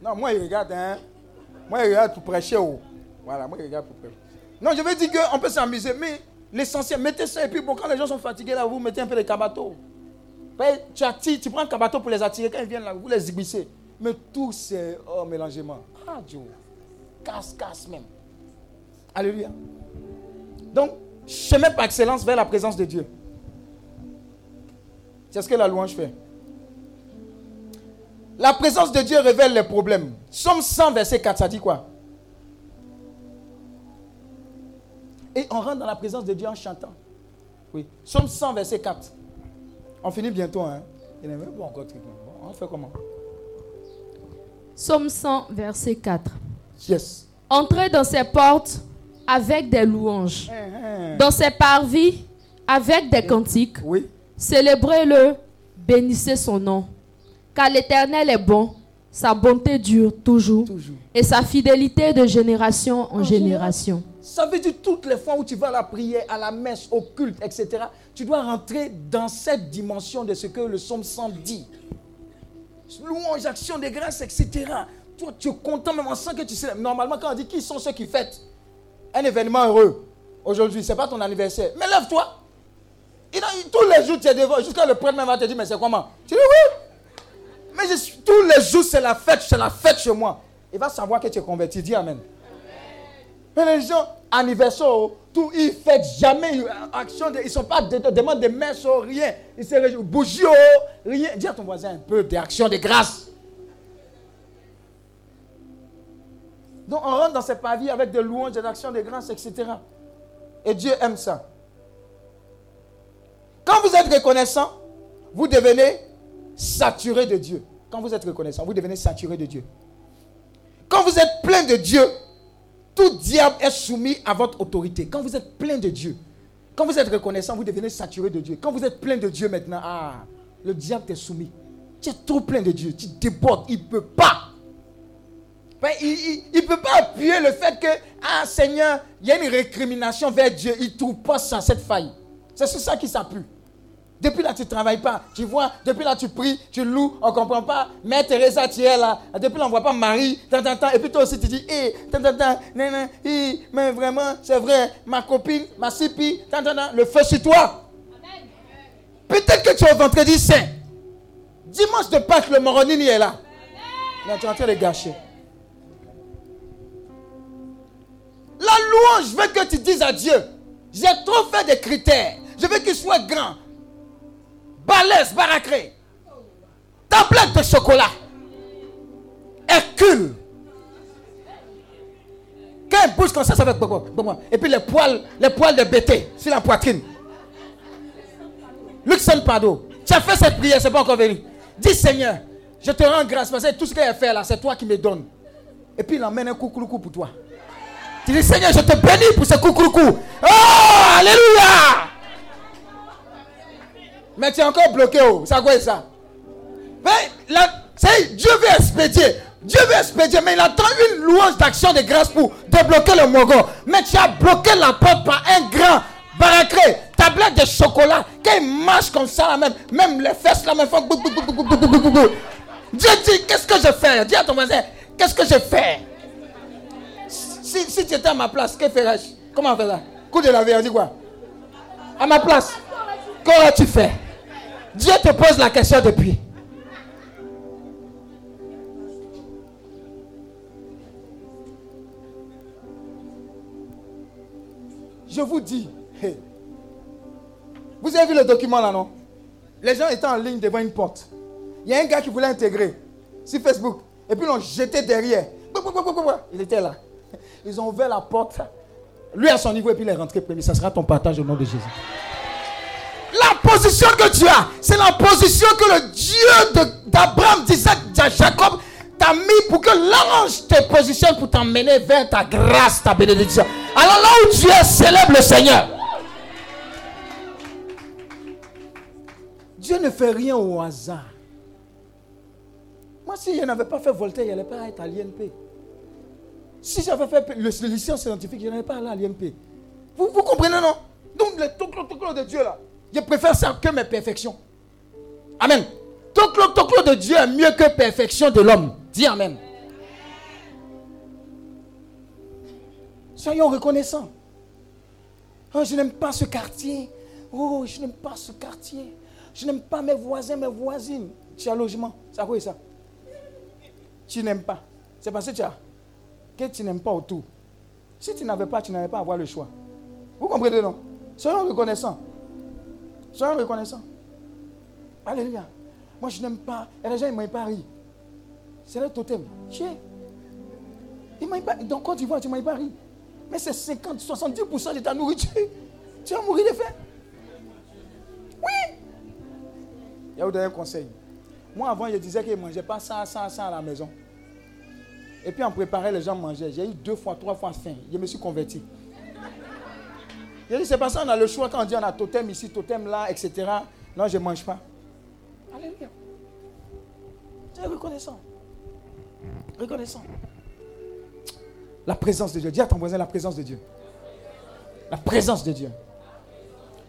Non, moi, il regarde, hein. Moi, il regarde pour prêcher. Oh. Voilà, moi, il regarde pour prêcher. Non, je veux dire qu'on peut s'amuser, mais l'essentiel, mettez ça et puis bon, quand les gens sont fatigués là, vous mettez un peu de cabato. Tu attires, tu prends un cabato pour les attirer. Quand ils viennent là, vous les ibissez. Mais tout c'est oh, mélangement. Ah, Dieu. Casse, casse même. Alléluia. Donc, chemin par excellence vers la présence de Dieu. C'est ce que la louange fait. La présence de Dieu révèle les problèmes. Somme 100, verset 4, ça dit quoi? Et on rentre dans la présence de Dieu en chantant. Oui. Somme 100, verset 4. On finit bientôt. Hein? Il n'est même pas encore On fait comment? Psaume 100, verset 4. Yes. Entrez dans ses portes avec des louanges, Hein, hein. dans ses parvis avec des cantiques. Oui. Célébrez-le, bénissez son nom. Car l'Éternel est bon, sa bonté dure toujours, Toujours. et sa fidélité de génération en génération. Ça veut dire toutes les fois où tu vas à la prière, à la messe, au culte, etc., tu dois rentrer dans cette dimension de ce que le psaume 100 dit. Louange, action de grâce, etc. Toi, tu es content même en sens que tu sais. Normalement, quand on dit qui sont ceux qui fêtent un événement heureux aujourd'hui, ce n'est pas ton anniversaire. Mais lève-toi. Tous les jours, tu es devant. Jusqu'à le prêtre même va te dire, mais c'est comment? Tu dis oui. Mais tous les jours, c'est la fête, c'est la fête chez moi. Il va savoir que tu es converti. Dis Amen. Mais les gens, anniversaire, oh, tout, ils ne fêtent jamais euh, action. De, ils ne sont pas de, de, oh, rien. Ils se réjouissent. Bougie, oh, rien. Dis à ton voisin un peu d'action de grâce. Donc on rentre dans ces pavis avec des louanges, des actions de grâce, etc. Et Dieu aime ça. Quand vous êtes reconnaissant, vous devenez saturé de Dieu. Quand vous êtes reconnaissant, vous devenez saturé de Dieu. Quand vous êtes plein de Dieu, tout diable est soumis à votre autorité. Quand vous êtes plein de Dieu, quand vous êtes reconnaissant, vous devenez saturé de Dieu. Quand vous êtes plein de Dieu maintenant, ah, le diable t'est soumis. Tu es trop plein de Dieu, tu débordes, il ne peut pas. Il ne peut pas appuyer le fait que, ah Seigneur, il y a une récrimination vers Dieu. Il ne trouve pas ça, cette faille. C'est sur ça qu'il s'appuie. Depuis là, tu ne travailles pas. Tu vois, depuis là, tu pries, tu loues, on ne comprend pas. Mère Teresa, tu es là. Depuis là, on ne voit pas Marie. Tant, tant, tant. Et puis toi aussi, tu dis, hé, tant, tant, tant, hi, mais vraiment, c'est vrai, ma copine, ma sipi, tant, tant, tant, le feu sur toi. Peut-être que tu es au vendredi saint. Dimanche de Pâques, le Moronini est là. Mais tu es en train de gâcher. La louange veut que tu dises à Dieu, j'ai trop fait des critères. Je veux qu'il soit grand, balèze, baracré, tablette de chocolat, Hercule. Quand il bouge comme ça, ça va. Et puis les poils, les poils de bété sur la poitrine. Luxon Pado, tu as fait cette prière, c'est pas encore venu. Dis Seigneur, je te rends grâce parce que tout ce qu'il a fait là, c'est toi qui me donnes. Et puis il emmène un coucou pour toi. Tu dis, Seigneur, je te bénis pour ce coucou. Oh, Alléluia. Mais tu es encore bloqué. Oh. C'est quoi ça? Mais c'est Dieu veut expédier. Dieu veut expédier, mais il attend une louange d'action de grâce pour débloquer le mogon. Mais tu as bloqué la porte par un grand baracré, tablette de chocolat. Il marche comme ça, là même, même les fesses là, même font. Dieu dit, qu'est-ce que je fais? Dis à ton voisin, qu'est-ce que je fais? Si, si tu étais à ma place, que ferais-je? Comment faire là Coup de la vie, on dit quoi? À ma place, qu'aurais-tu fait? Dieu te pose la question depuis. Je vous dis, vous avez vu le document là, non? Les gens étaient en ligne devant une porte. Il y a un gars qui voulait intégrer sur Facebook. Et puis ils l'ont jeté derrière. Il était là. Ils ont ouvert la porte. Lui à son niveau et puis il est rentré premier. Ça sera ton partage au nom de Jésus. La position que tu as, c'est la position que le Dieu d'Abraham, d'Isaac, de Jacob t'a mis pour que l'ange te positionne pour t'emmener vers ta grâce, ta bénédiction. Alors là où tu es, célèbre le Seigneur. Dieu ne fait rien au hasard. Moi, si je n'avais pas fait Voltaire, il n'allait pas être à l'INP. Si j'avais fait le, licence scientifique, je n'allais pas aller à l'INP. Vous, vous comprenez, non? Donc, le toclo, toclo de Dieu, là, je préfère ça que mes perfections. Amen. Toclo, de Dieu est mieux que perfection de l'homme. Dis Amen. Soyons reconnaissants. Oh, je n'aime pas ce quartier. Oh, je n'aime pas ce quartier. Je n'aime pas mes voisins, mes voisines. Tu as logement. C'est quoi ça? Tu n'aimes pas. C'est parce que tu as que tu n'aimes pas autour. Si tu n'avais pas, tu n'avais pas avoir le choix. Vous comprenez, non? Soyons reconnaissants. Soyons reconnaissants. Alléluia. Moi, je n'aime pas. Et les gens, ils ne ri. C'est le totem. Tiens. Ils m'ont pas Donc, quand tu vois, tu ne ri. Mais c'est 50, 70% de ta nourriture. Tu vas mourir de faim. Oui. Il y a un conseil. Moi, avant, je disais qu'il ne mangeait pas ça, ça, ça à la maison. Et puis on préparait, les gens mangeaient. J'ai eu deux fois, trois fois faim. Je me suis converti. J'ai dit, c'est pas ça, on a le choix quand on dit on a totem ici, totem là, etc. Non, je ne mange pas. Alléluia. C'est reconnaissant. Reconnaissant. La présence de Dieu. Dis à ton voisin la présence de Dieu. La présence de Dieu.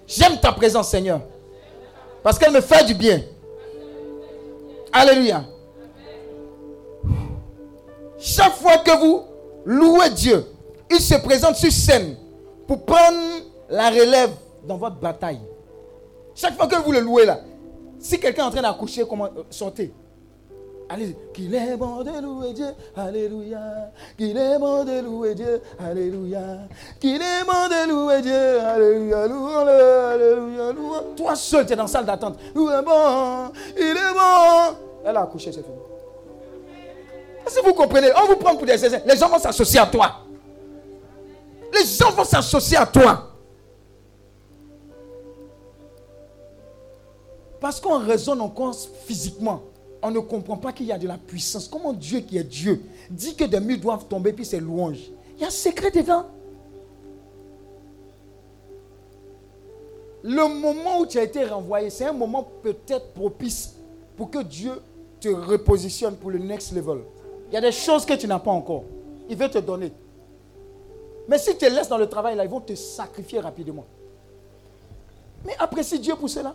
J'aime ta présence, Seigneur. Parce qu'elle me fait du bien. Alléluia. Chaque fois que vous louez Dieu, il se présente sur scène pour prendre la relève dans votre bataille. Chaque fois que vous le louez là, si quelqu'un est en train d'accoucher, comment euh, sortez. Allez, qu'il est bon de louer Dieu, Alléluia. Qu'il est bon de louer Dieu, Alléluia. Qu'il est bon de louer Dieu, Alléluia. Louons-le, Alléluia. louons- Toi seul, tu es dans la salle d'attente. Loué est bon, il est bon. Elle a accouché, c'est fini. Si vous comprenez, on vous prend pour des assassins. Les gens vont s'associer à toi. Les gens vont s'associer à toi. Parce qu'on raisonne encore physiquement. On ne comprend pas qu'il y a de la puissance. Comment Dieu qui est Dieu dit que des murs doivent tomber puis c'est louange? Il y a un secret dedans. Le moment où tu as été renvoyé, c'est un moment peut-être propice pour que Dieu te repositionne pour le next level. Il y a des choses que tu n'as pas encore. Il veut te donner. Mais si tu te laisses dans le travail, là, ils vont te sacrifier rapidement. Mais apprécie Dieu pour cela.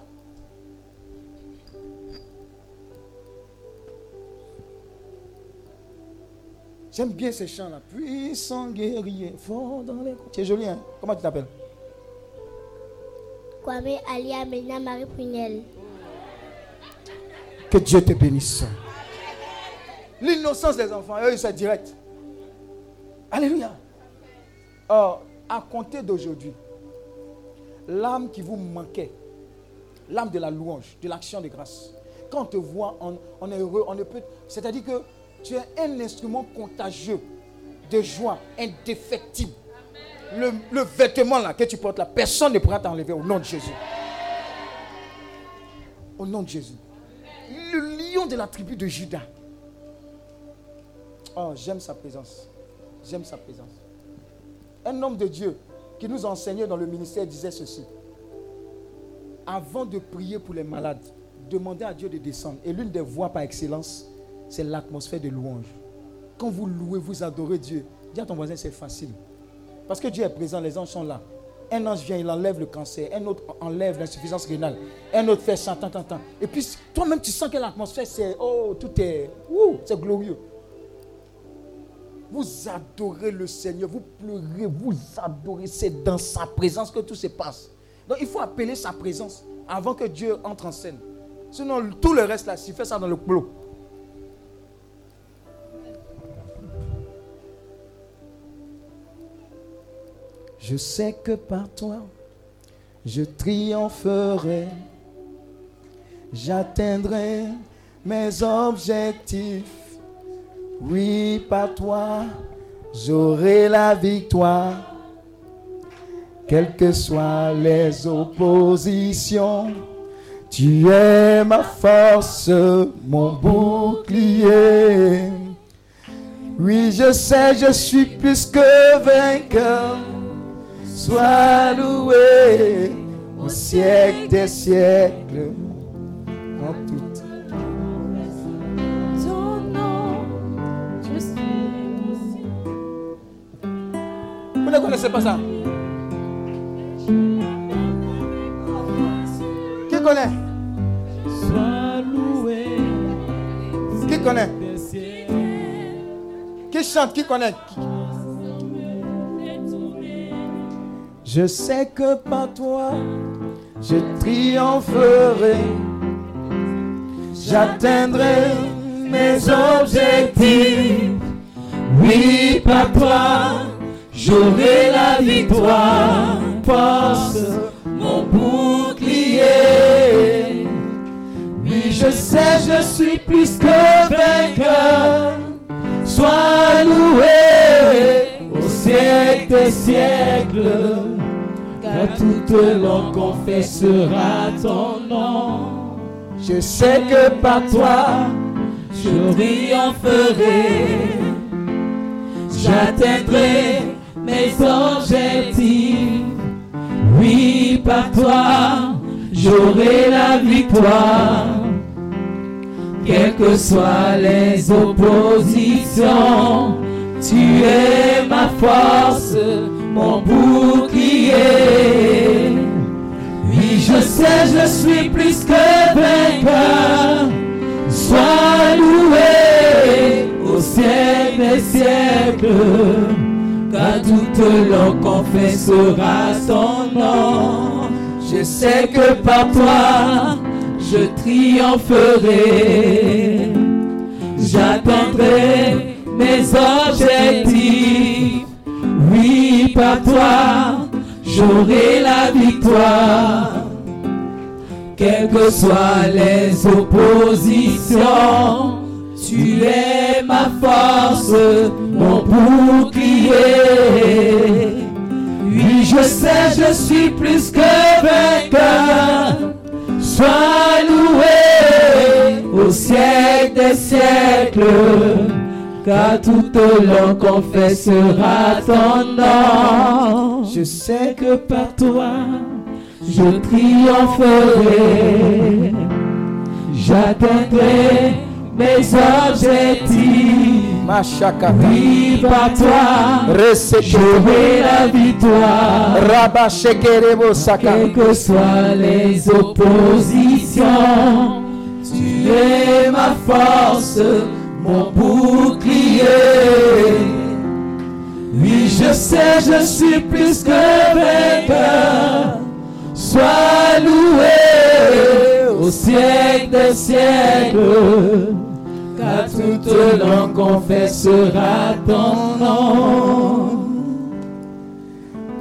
J'aime bien ces chants-là. Puissant guerrier, fort dans les... Es joli, hein Comment tu t'appelles? Kwame Ali Amena Marie Prunel. Que Dieu te bénisse. L'innocence des enfants, eux, c'est direct. Alléluia. Or, à compter d'aujourd'hui, l'âme qui vous manquait, l'âme de la louange, de l'action de grâce, quand on te voit, on, on est heureux, on ne peut. C'est-à-dire que tu es un instrument contagieux de joie, indéfectible. Le, vêtement que tu portes là, personne ne pourra t'enlever au nom de Jésus. Au nom de Jésus. Le lion de la tribu de Judas. Oh, j'aime sa présence. J'aime sa présence. Un homme de Dieu qui nous enseignait dans le ministère disait ceci. Avant de prier pour les malades, demandez à Dieu de descendre. Et l'une des voies par excellence, c'est l'atmosphère de louange. Quand vous louez, vous adorez Dieu. Dis à ton voisin, c'est facile. Parce que Dieu est présent, les anges sont là. Un ange vient, il enlève le cancer. Un autre enlève l'insuffisance rénale. Un autre fait ça, tant, tant, tant. Et puis, toi-même, tu sens que l'atmosphère, c'est, oh, tout est, ouh, c'est glorieux. Vous adorez le Seigneur, vous pleurez, vous adorez. C'est dans sa présence que tout se passe. Donc, il faut appeler sa présence avant que Dieu entre en scène. Sinon, tout le reste là, s'il fait ça dans le clos. Je sais que par toi, je triompherai. J'atteindrai mes objectifs. Oui, par toi, j'aurai la victoire. Quelles que soient les oppositions, tu es ma force, mon bouclier. Oui, je sais, je suis plus que vainqueur. Sois loué au siècle des siècles. En tout. Ton nom, je suis Vous ne connaissez pas ça? Qui connaît? Sois loué Qui connaît? Qui chante? Qui connaît? Je sais que par toi, je triompherai. J'atteindrai mes objectifs. Oui, par toi, j'aurai la victoire. Force, Mon bouclier. oui, je sais, je suis plus que vainqueur. Sois loué au siècle des siècles. Car toute langue confessera ton nom. Je sais que par toi, Je triompherai. J'atteindrai mes objectifs. Oui, par toi, j'aurai la victoire. Quelles que soient les oppositions, tu es ma force, mon bouclier. Oui, je sais, je suis plus que vainqueur. Sois loué au siècle des siècles, car toute langue confessera ton nom. Je sais que par toi, je triompherai. J'atteindrai mes objectifs. Par toi, j'aurai la victoire. Quelles que soient les oppositions, tu es ma force, mon bouclier. Oui, je sais, je suis plus que vainqueur. Sois loué au siècle des siècles, car toute langue confessera ton nom. Je sais que par toi, je triompherai. J'atteindrai mes objectifs. Machakata. Oui, par toi, j'aurai la victoire. Rabashekerebo saka. Quelles que soient les oppositions, tu es ma force, mon bouclier. Oui, je sais, je suis plus que vainqueur. Sois loué au siècle des siècles, car toute langue confessera ton nom.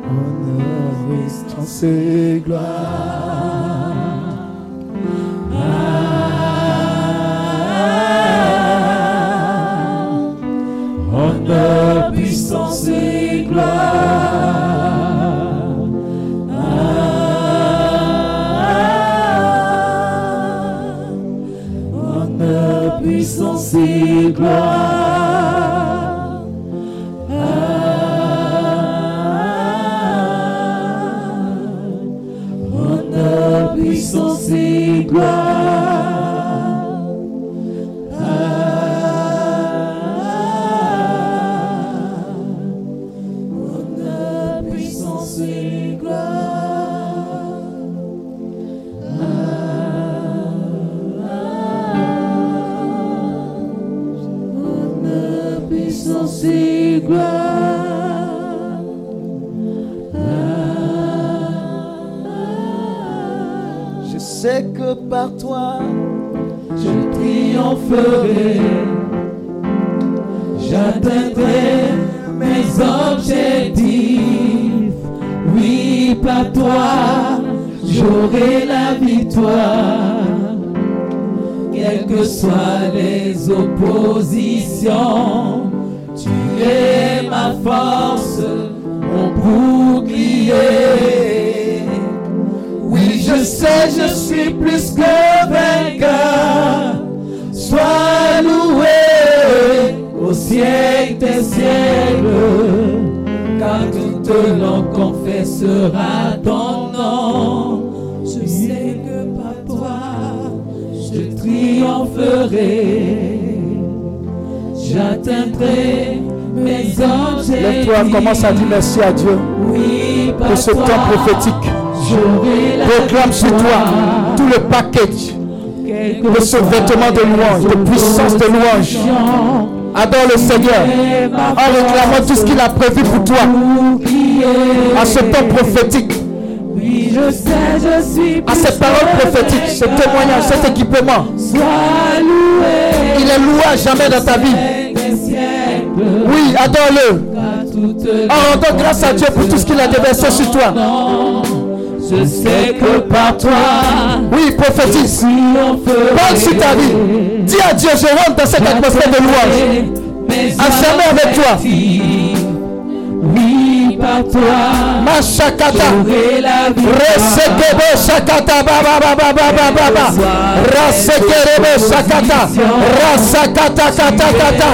Honneur, et gloire. Honneur, puissance et gloire. Ah, Honneur, puissance et gloire. Ah, puissance et gloire. Par toi, je triompherai. J'atteindrai mes objectifs. Oui, par toi, j'aurai la victoire. Quelles que soient les oppositions, tu es ma force, mon bouclier. Je sais, je suis plus que vainqueur. Sois loué au siècle des siècles, car toute langue confessera ton nom. Je sais que par toi, je triompherai. J'atteindrai mes objectifs. lève-toi, commence à dire merci à Dieu Oui, pour ce toi, temps prophétique. Proclame sur toi tout le package de ce vêtement de louange, de puissance de louange. Adore le Seigneur en réclamant tout ce qu'il a prévu pour toi à ce temps prophétique, à ces paroles prophétiques, ce témoignage, cet équipement. Il est loué à jamais dans ta vie. Oui, adore-le. En rendant grâce à Dieu pour tout ce qu'il a déversé sur toi. Je sais que par toi, Oui, prophétise. Parle sur ta vie. Dis à Dieu, je rentre dans cette atmosphère de louange. Mes Enfermé avec toi. Oui, par toi, la victoire. Resekebe shakata baba baba baba baba. Rasekerebe shakata. Rasakata kata kata.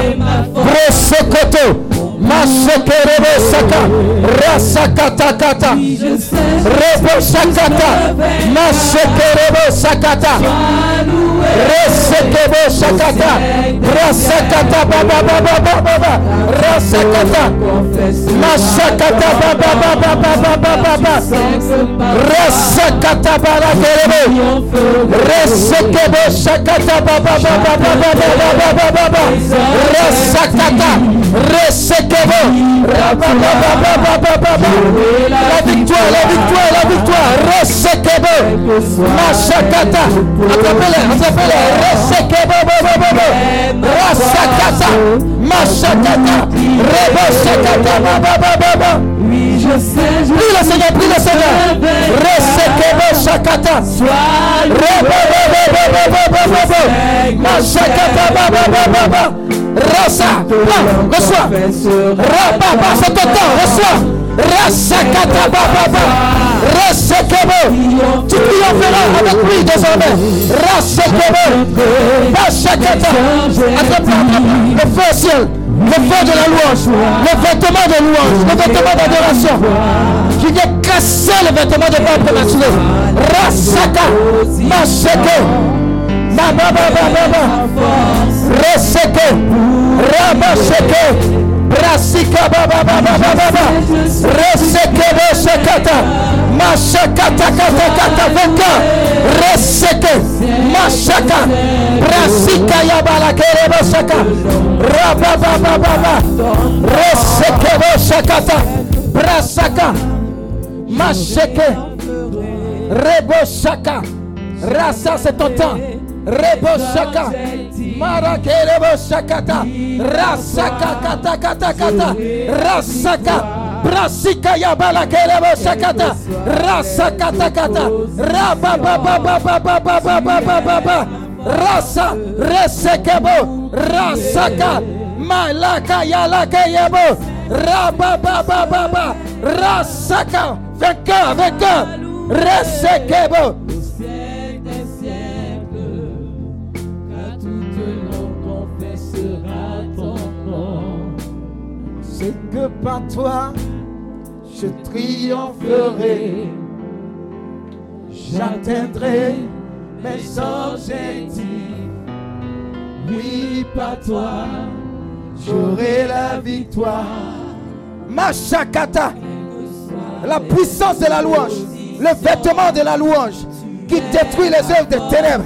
Rosokoto. Masekerebosaka, Rasakatakata, Rebosakata, Masekerebosakata, Resekebosakata, Rasakata, Baba, Baba, Baba, Rasakata, Masakata, Baba, Baba, Baba, Baba, Rasakata, Baba, Rasakata, Recevez la victoire, la victoire, la victoire. Recevez. Machakata. Attrapez-les, attrapez-les. Recevez. Rasakata. Machakata. Rebosekata. Baba, Oui, je sais. Prie le Seigneur, prie le Seigneur. Recevez Shakata. Rebosekata. Machakata. Baba, baba, baba. Rasa. Reçois. Rababa, c'est ton temps, reçois. Rasakata baba. Resekebo. Tu triompheras avec lui désormais. Rasekebo. Basakata. Attrape-le, attrape-le. Le feu au ciel. Le feu de la louange. Le vêtement de louange. Le vêtement d'adoration. Qui vient casser le vêtement de pape prématuré. Rasaka. Maseke. Reseke, Rabaseke, Rasika Baba Baba Baba Baba, Reseke Resekata. mashakatakatakataveka reseke mashaka brasika yabalakerebosaka rabababababa resekebosakata brasaka masheke rebosaka rasa c'est ton Rebosaka Marakerebo Sakata Rasaka Kata Kata Kata Rasaka Brasika Yabala Kerebo Sakata Rasakata Kata Rabba Baba Baba Baba Baba Baba Rasa Resekebo Rasaka Malaka Yalaka Yebo Rabba Baba Baba Rasaka Vainqueur Vainqueur Resekebo C'est que par toi, je triompherai. J'atteindrai mes objectifs. Oui, par toi, j'aurai la victoire. Machakata, la puissance de la louange, le vêtement de la louange qui détruit les œuvres des ténèbres.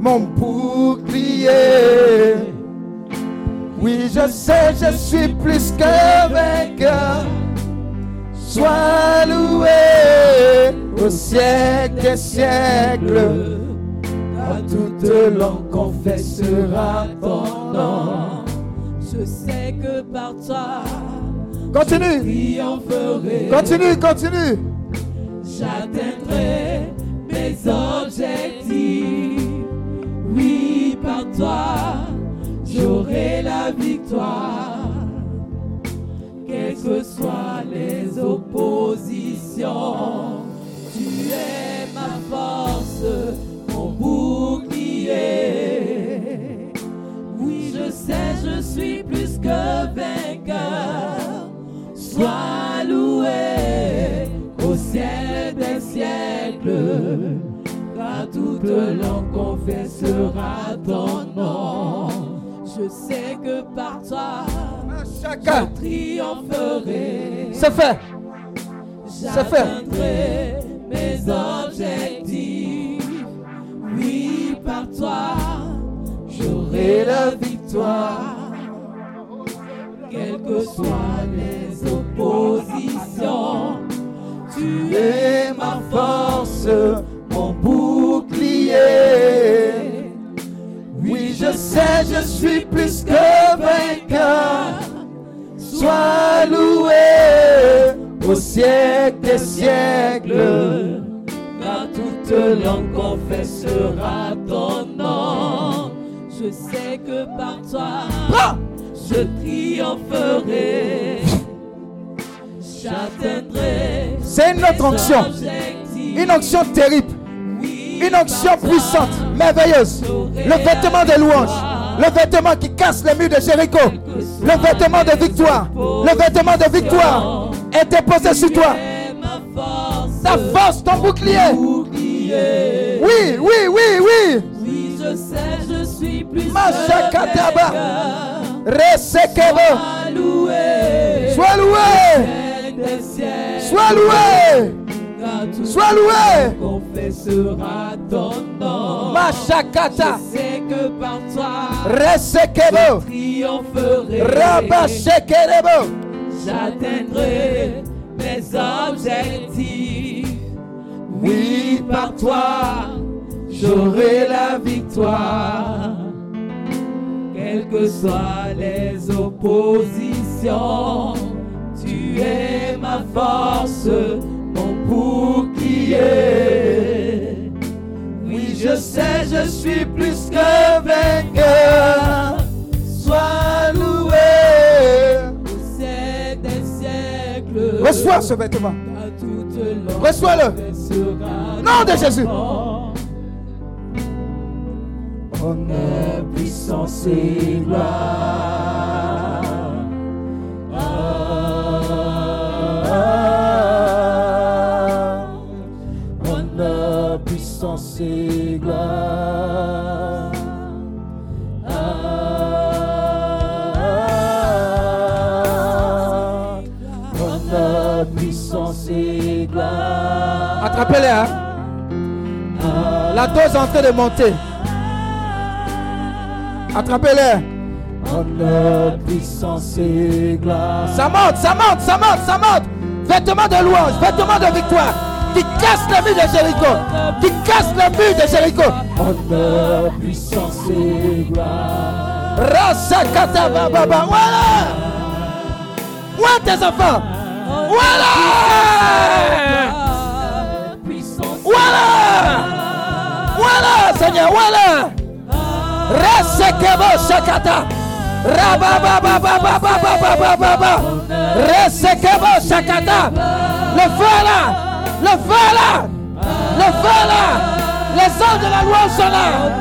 Mon bouclier. Oui, je sais, je suis plus que vainqueur. Sois loué au siècle des siècles. À toute langue confessera ton nom. Je sais que par toi, Continue, triompherai. continue, continue. J'atteindrai mes objectifs. Oui, par toi, j'aurai la victoire. Quelles que soient les oppositions, tu es ma force, mon bouclier. Oui, je sais, je suis plus que vainqueur. Sois loué au ciel des siècles. Car toute langue confessera ton nom. Je sais que par toi, Chacun, je triompherai. c'est fait. fait. J'atteindrai mes objectifs. Oui, par toi, j'aurai la victoire. Quelles que soient les oppositions, tu es ma force, mon bouclier. Oui, je sais, je suis plus que vainqueur. Sois loué au siècle des siècles. Car toute langue confessera ton nom. Je sais que par toi, je triompherai. J'atteindrai c'est une autre onction. Une onction terrible. Une onction puissante, merveilleuse. Le vêtement de louange. Le vêtement qui casse les murs de Jéricho. Le vêtement de victoire. Le vêtement de victoire est déposé sur toi. Ta force, ton bouclier. Oui, oui, oui, oui. Oui, je sais, je suis plus. Sois loué. Sois loué. Sois loué. Sois loué. confessera ton nom. Machakata. C'est que par toi, Resekebo. triompherai. J'atteindrai mes objectifs. Oui, par toi, j'aurai la victoire. Quelles que soient les oppositions, tu es ma force, mon bouclier. Oui, je sais, je suis plus que vainqueur. Sois loué. C'est des siècles. Reçois ce vêtement. Reçois-le. Nom de Jésus. Honneur, puissance et gloire. Ah, Attrapez-les, hein. La dose en train de monter. Attrapez-les. Puissance. Ça monte, ça monte, ça monte, ça monte. Vêtements de louange, vêtements de victoire. Qui casse le mur de Jéricho. Qui casse le mur de Jéricho. Honneur, puissance et gloire. Rasakata baba. Voilà. Où est tes enfants? Voilà. Voilà. Voilà, Seigneur, voilà. Resekebo shakata. Rabababababababababa. Resekebo shakata. Le feu là. Le feu là Le feu là les anges de la loi sont là.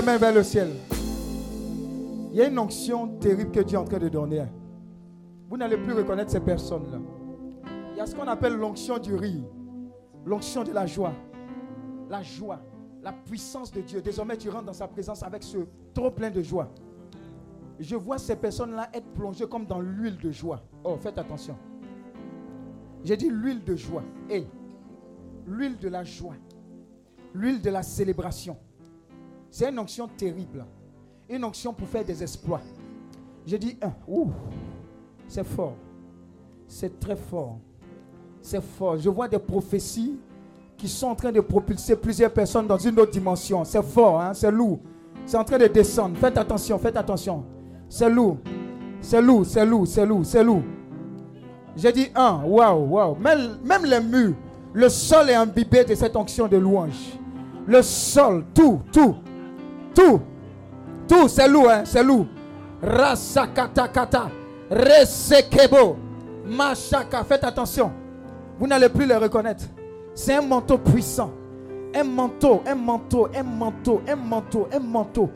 Les mains vers le ciel. Il y a une onction terrible que Dieu est en train de donner. Vous n'allez plus reconnaître ces personnes-là. Il y a ce qu'on appelle l'onction du rire, l'onction de la joie. La joie, la puissance de Dieu. Désormais, tu rentres dans sa présence avec ce trop plein de joie. Je vois ces personnes-là être plongées comme dans l'huile de joie. Oh, faites attention. J'ai dit l'huile de joie. Et l'huile de la joie. L'huile de la célébration. C'est une onction terrible. Une onction pour faire des exploits. J'ai dit un. Ouh, c'est fort. C'est très fort. C'est fort. Je vois des prophéties qui sont en train de propulser plusieurs personnes dans une autre dimension. C'est fort, hein? c'est lourd. C'est en train de descendre. Faites attention, faites attention. C'est lourd. C'est lourd, c'est lourd, c'est lourd, c'est lourd. J'ai dit un. Waouh, waouh. Même, même les murs, le sol est imbibé de cette onction de louange. Le sol, tout, tout, tout, tout, c'est lourd, hein? c'est lourd. Rasakatakata, Resekebo, Machaka. Faites attention. Vous n'allez plus le reconnaître. C'est un manteau puissant. Un manteau, un manteau, un manteau, un manteau, un manteau.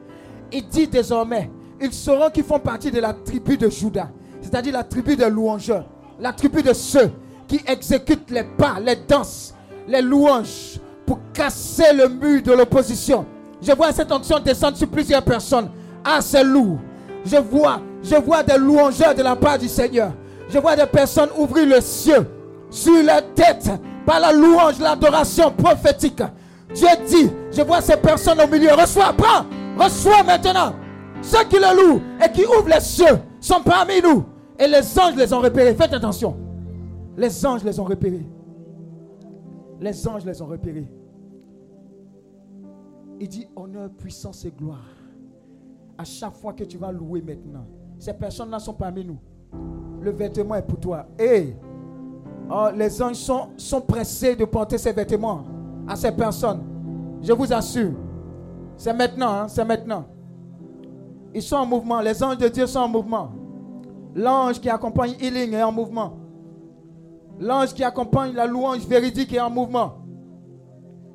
Il dit désormais, ils sauront qu'ils font partie de la tribu de Judas, c'est-à-dire la tribu des louangeurs, la tribu de ceux qui exécutent les pas, les danses, les louanges pour casser le mur de l'opposition. Je vois cette onction descendre sur plusieurs personnes. Ah, c'est lourd. Je vois, je vois des louangeurs de la part du Seigneur. Je vois des personnes ouvrir le ciel sur leur tête par la louange, l'adoration prophétique. Dieu dit, je vois ces personnes au milieu. Reçois, prends, reçois maintenant. Ceux qui le louent et qui ouvrent les cieux sont parmi nous. Et les anges les ont repérés. Faites attention. Les anges les ont repérés. Les anges les ont repérés. Il dit honneur, puissance et gloire. À chaque fois que tu vas louer maintenant, ces personnes-là sont parmi nous. Le vêtement est pour toi. Et oh, les anges sont, pressés de porter ces vêtements à ces personnes. Je vous assure. C'est maintenant, hein, c'est maintenant. Ils sont en mouvement. Les anges de Dieu sont en mouvement. L'ange qui accompagne Healing est en mouvement. L'ange qui accompagne la louange véridique est en mouvement.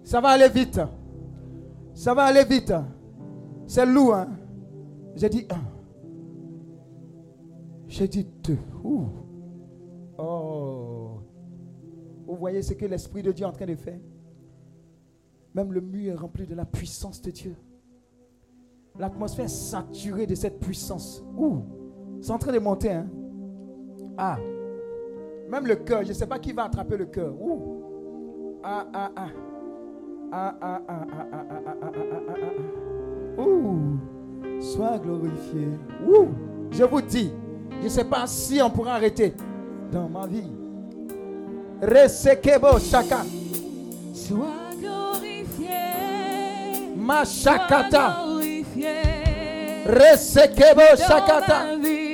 Ça va aller vite. Ça va aller vite. C'est lourd. Hein? J'ai dit un. J'ai dit deux. Ouh. Oh. Vous voyez ce que l'Esprit de Dieu est en train de faire? Même le mur est rempli de la puissance de Dieu. L'atmosphère est saturée de cette puissance. Ouh. C'est en train de monter. Hein? Ah. Même le cœur. Je ne sais pas qui va attraper le cœur. Ouh. Ah, ah, ah ah. Ouh, sois glorifié. Ouh, je vous dis, je ne sais pas si on pourra arrêter dans ma vie. Resekebo chaka. Sois glorifié. Ma Machakata. Resekebo chakata.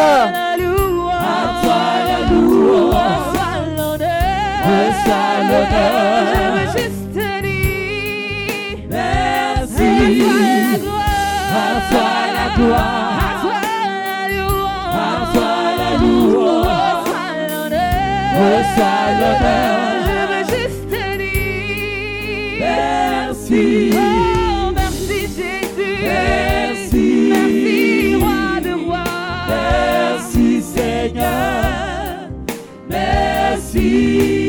À toi la louange. Reçois l'honneur. Reçois l'honneur. Je veux juste te dire merci. À toi la gloire. À toi la gloire. À toi la louange. À toi la louange. Reçois l'honneur. Je veux juste te dire merci see.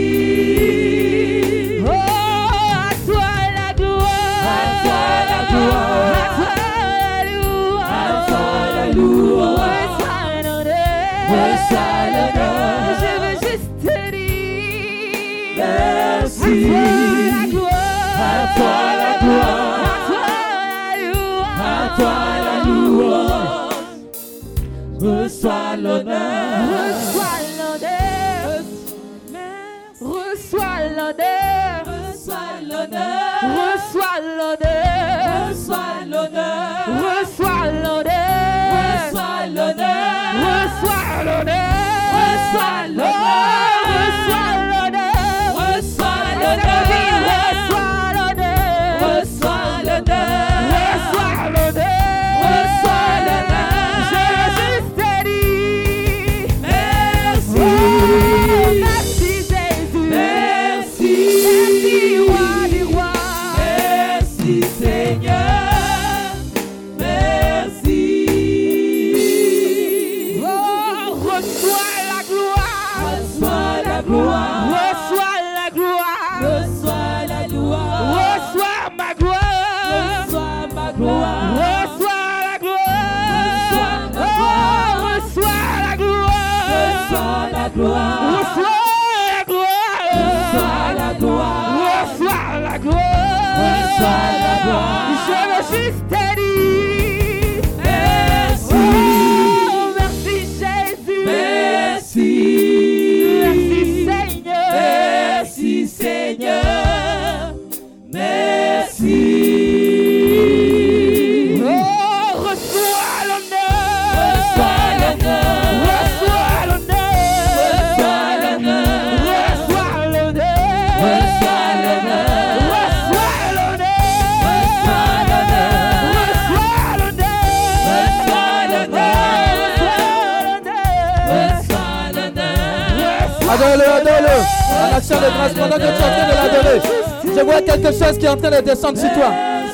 Je vois quelque chose qui est en train de descendre sur toi.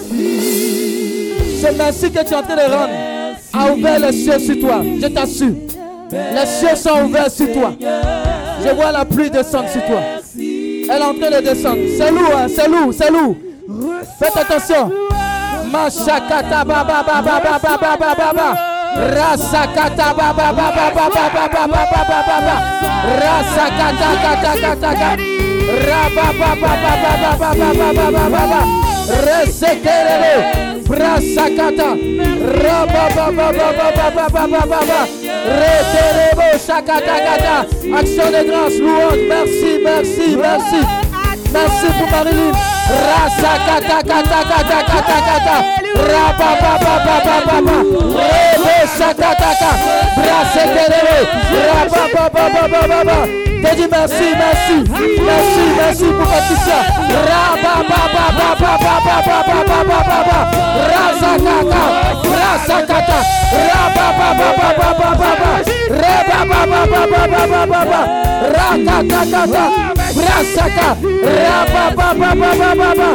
Ce merci que tu es en train de rendre a ouvert les cieux sur toi. Je t'assure. Les cieux sont ouverts sur toi. Je vois la pluie descendre sur toi. Elle est en train de descendre. C'est lourd, hein. c'est lourd, c'est lourd. Faites attention. Resekerele. Brasakata. Ra ba ba ba ba ba ba ba ba ba ba ba. Reterebo shakata kata. Action de grâce, louange. Merci, merci, merci. Merci pour Marilyn. Rasakata kata kata kata kata. Raba ba ba ba ba ba ba. Rebe shakata kata. Brasekerele. Raba Pede Messi, Messi, Messi, Messi pro Patrícia. Razakata, razakata, rabababababababa, rebababababababa, ratatatata, braçaca, rababababababa,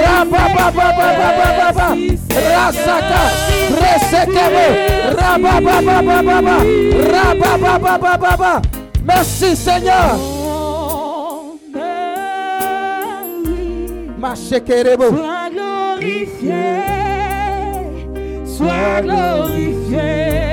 rababababababa, braçaca, recebeu, rababababababa, rababababababa. Merci Seigneur. Sois glorifié, sois glorifié.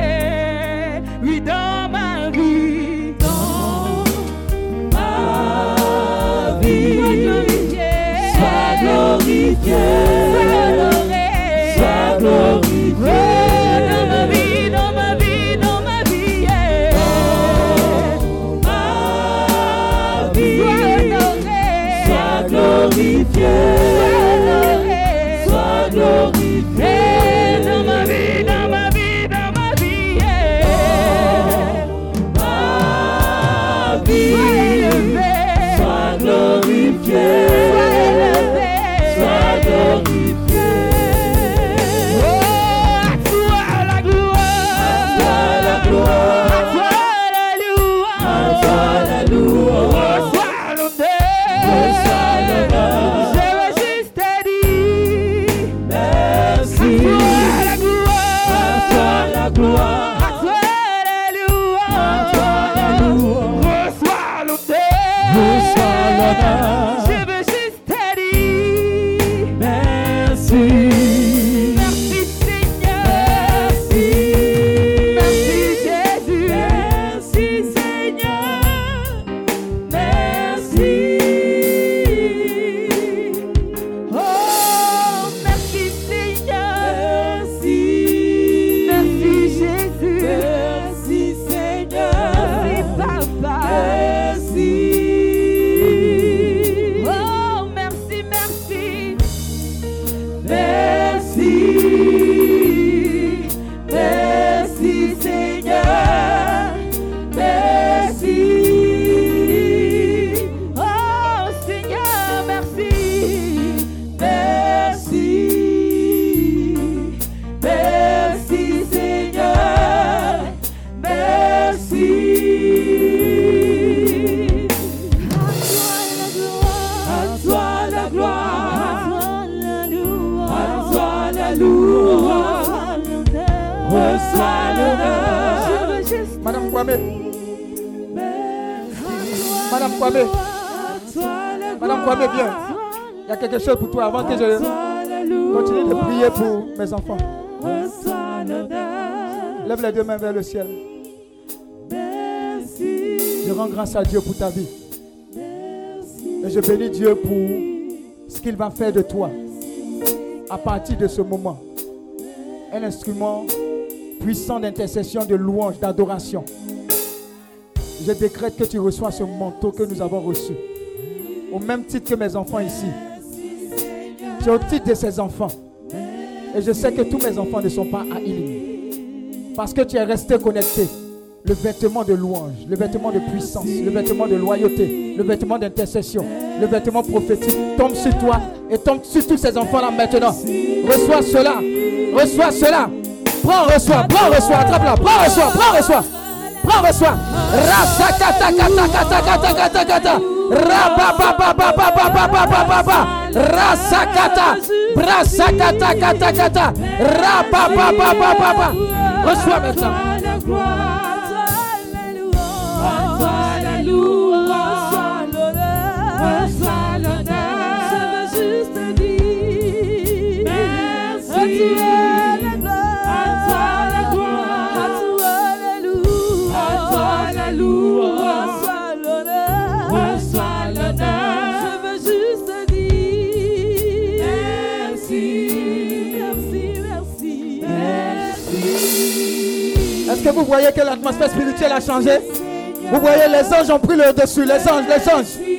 Il y a quelque chose pour toi avant que je continue de prier pour mes enfants. Lève les deux mains vers le ciel. Je rends grâce à Dieu pour ta vie. Et je bénis Dieu pour ce qu'il va faire de toi à partir de ce moment. un instrument puissant d'intercession, de louange, d'adoration. Je décrète que tu reçois ce manteau que nous avons reçu au même titre que mes enfants ici. C'est au titre de ces enfants. Et je sais que tous mes enfants ne sont pas à Parce que tu es resté connecté. Le vêtement de louange, le vêtement de puissance, le vêtement de loyauté, le vêtement d'intercession, le vêtement prophétique tombe sur toi et tombe sur tous ces enfants-là maintenant. Reçois cela, reçois cela. Prends, reçois, prends, reçois, attrape-la, prends, reçois, prends, reçois, prends, reçois. Kata, kata, kata, kata, kata. Rasakata, brasakata, kata, rapa, papa, papa, papa. Reçois maintenant. Voyez que l'atmosphère spirituelle a changé Vous voyez, les anges ont pris le dessus, les anges, les anges.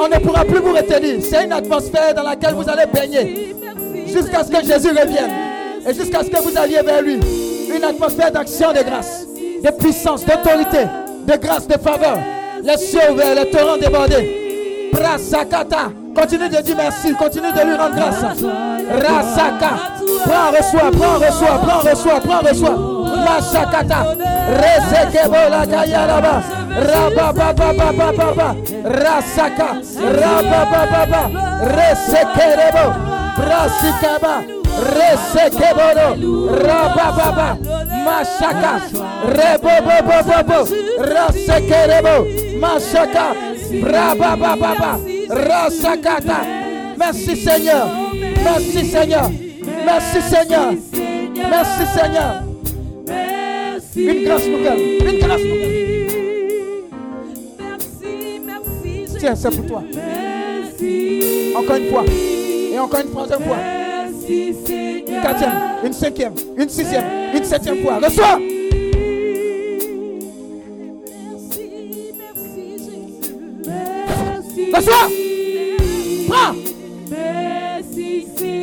On ne pourra plus vous retenir. C'est une atmosphère dans laquelle vous allez baigner jusqu'à ce que Jésus revienne et jusqu'à ce que vous alliez vers lui. Une atmosphère d'action de grâce, de puissance, d'autorité, de grâce, de faveur. Les cieux ouverts, les torrents débordés. Prasakata. Continue de dire merci, continue de lui rendre grâce. Rasaka. Prends, reçois, prends, reçois, prends, reçois, prends, reçois. Mashakata. Rezekebo la kayaraba. Rababababababa. Rasaka. Rababababa. Resekerebo. Brasikaba. Resekebodo. Rabababa. Mashaka. Rebobobobobo. Rasekerebo. Mashaka. Brababababa. Rasakata. Merci Seigneur. Merci Seigneur. Merci Seigneur. Merci Seigneur. Une grâce nouvelle. Une grâce nouvelle. Tiens, c'est pour toi. Encore une fois. Et encore une troisième fois. Une quatrième, une cinquième, une sixième, une septième fois. Reçois. Reçois. Prends.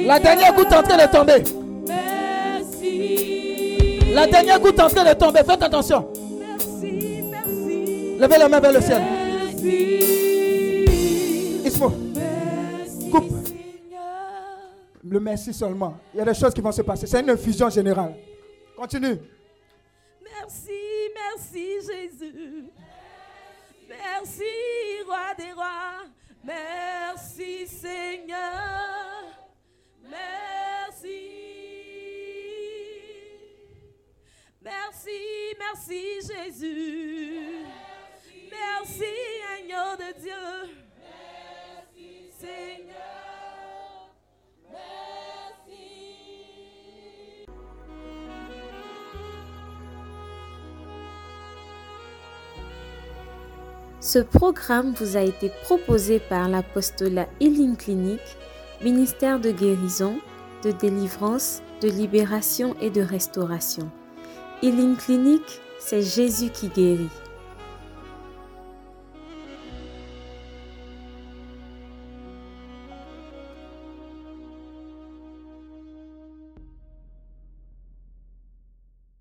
La dernière goutte est en train de tomber. La dernière goutte est en train de tomber. Faites attention. Levez la main vers le ciel. Ismo. Coupe. Le merci seulement. Il y a des choses qui vont se passer. C'est une infusion générale. Continue. Merci, merci Jésus. Merci, roi des rois. Merci Seigneur. Merci. Merci, merci Jésus. Merci, agneau de Dieu. Merci Seigneur. Merci. Ce programme vous a été proposé par l'apostolat Healing Clinic, ministère de guérison, de délivrance, de libération et de restauration. Healing Clinic, c'est Jésus qui guérit.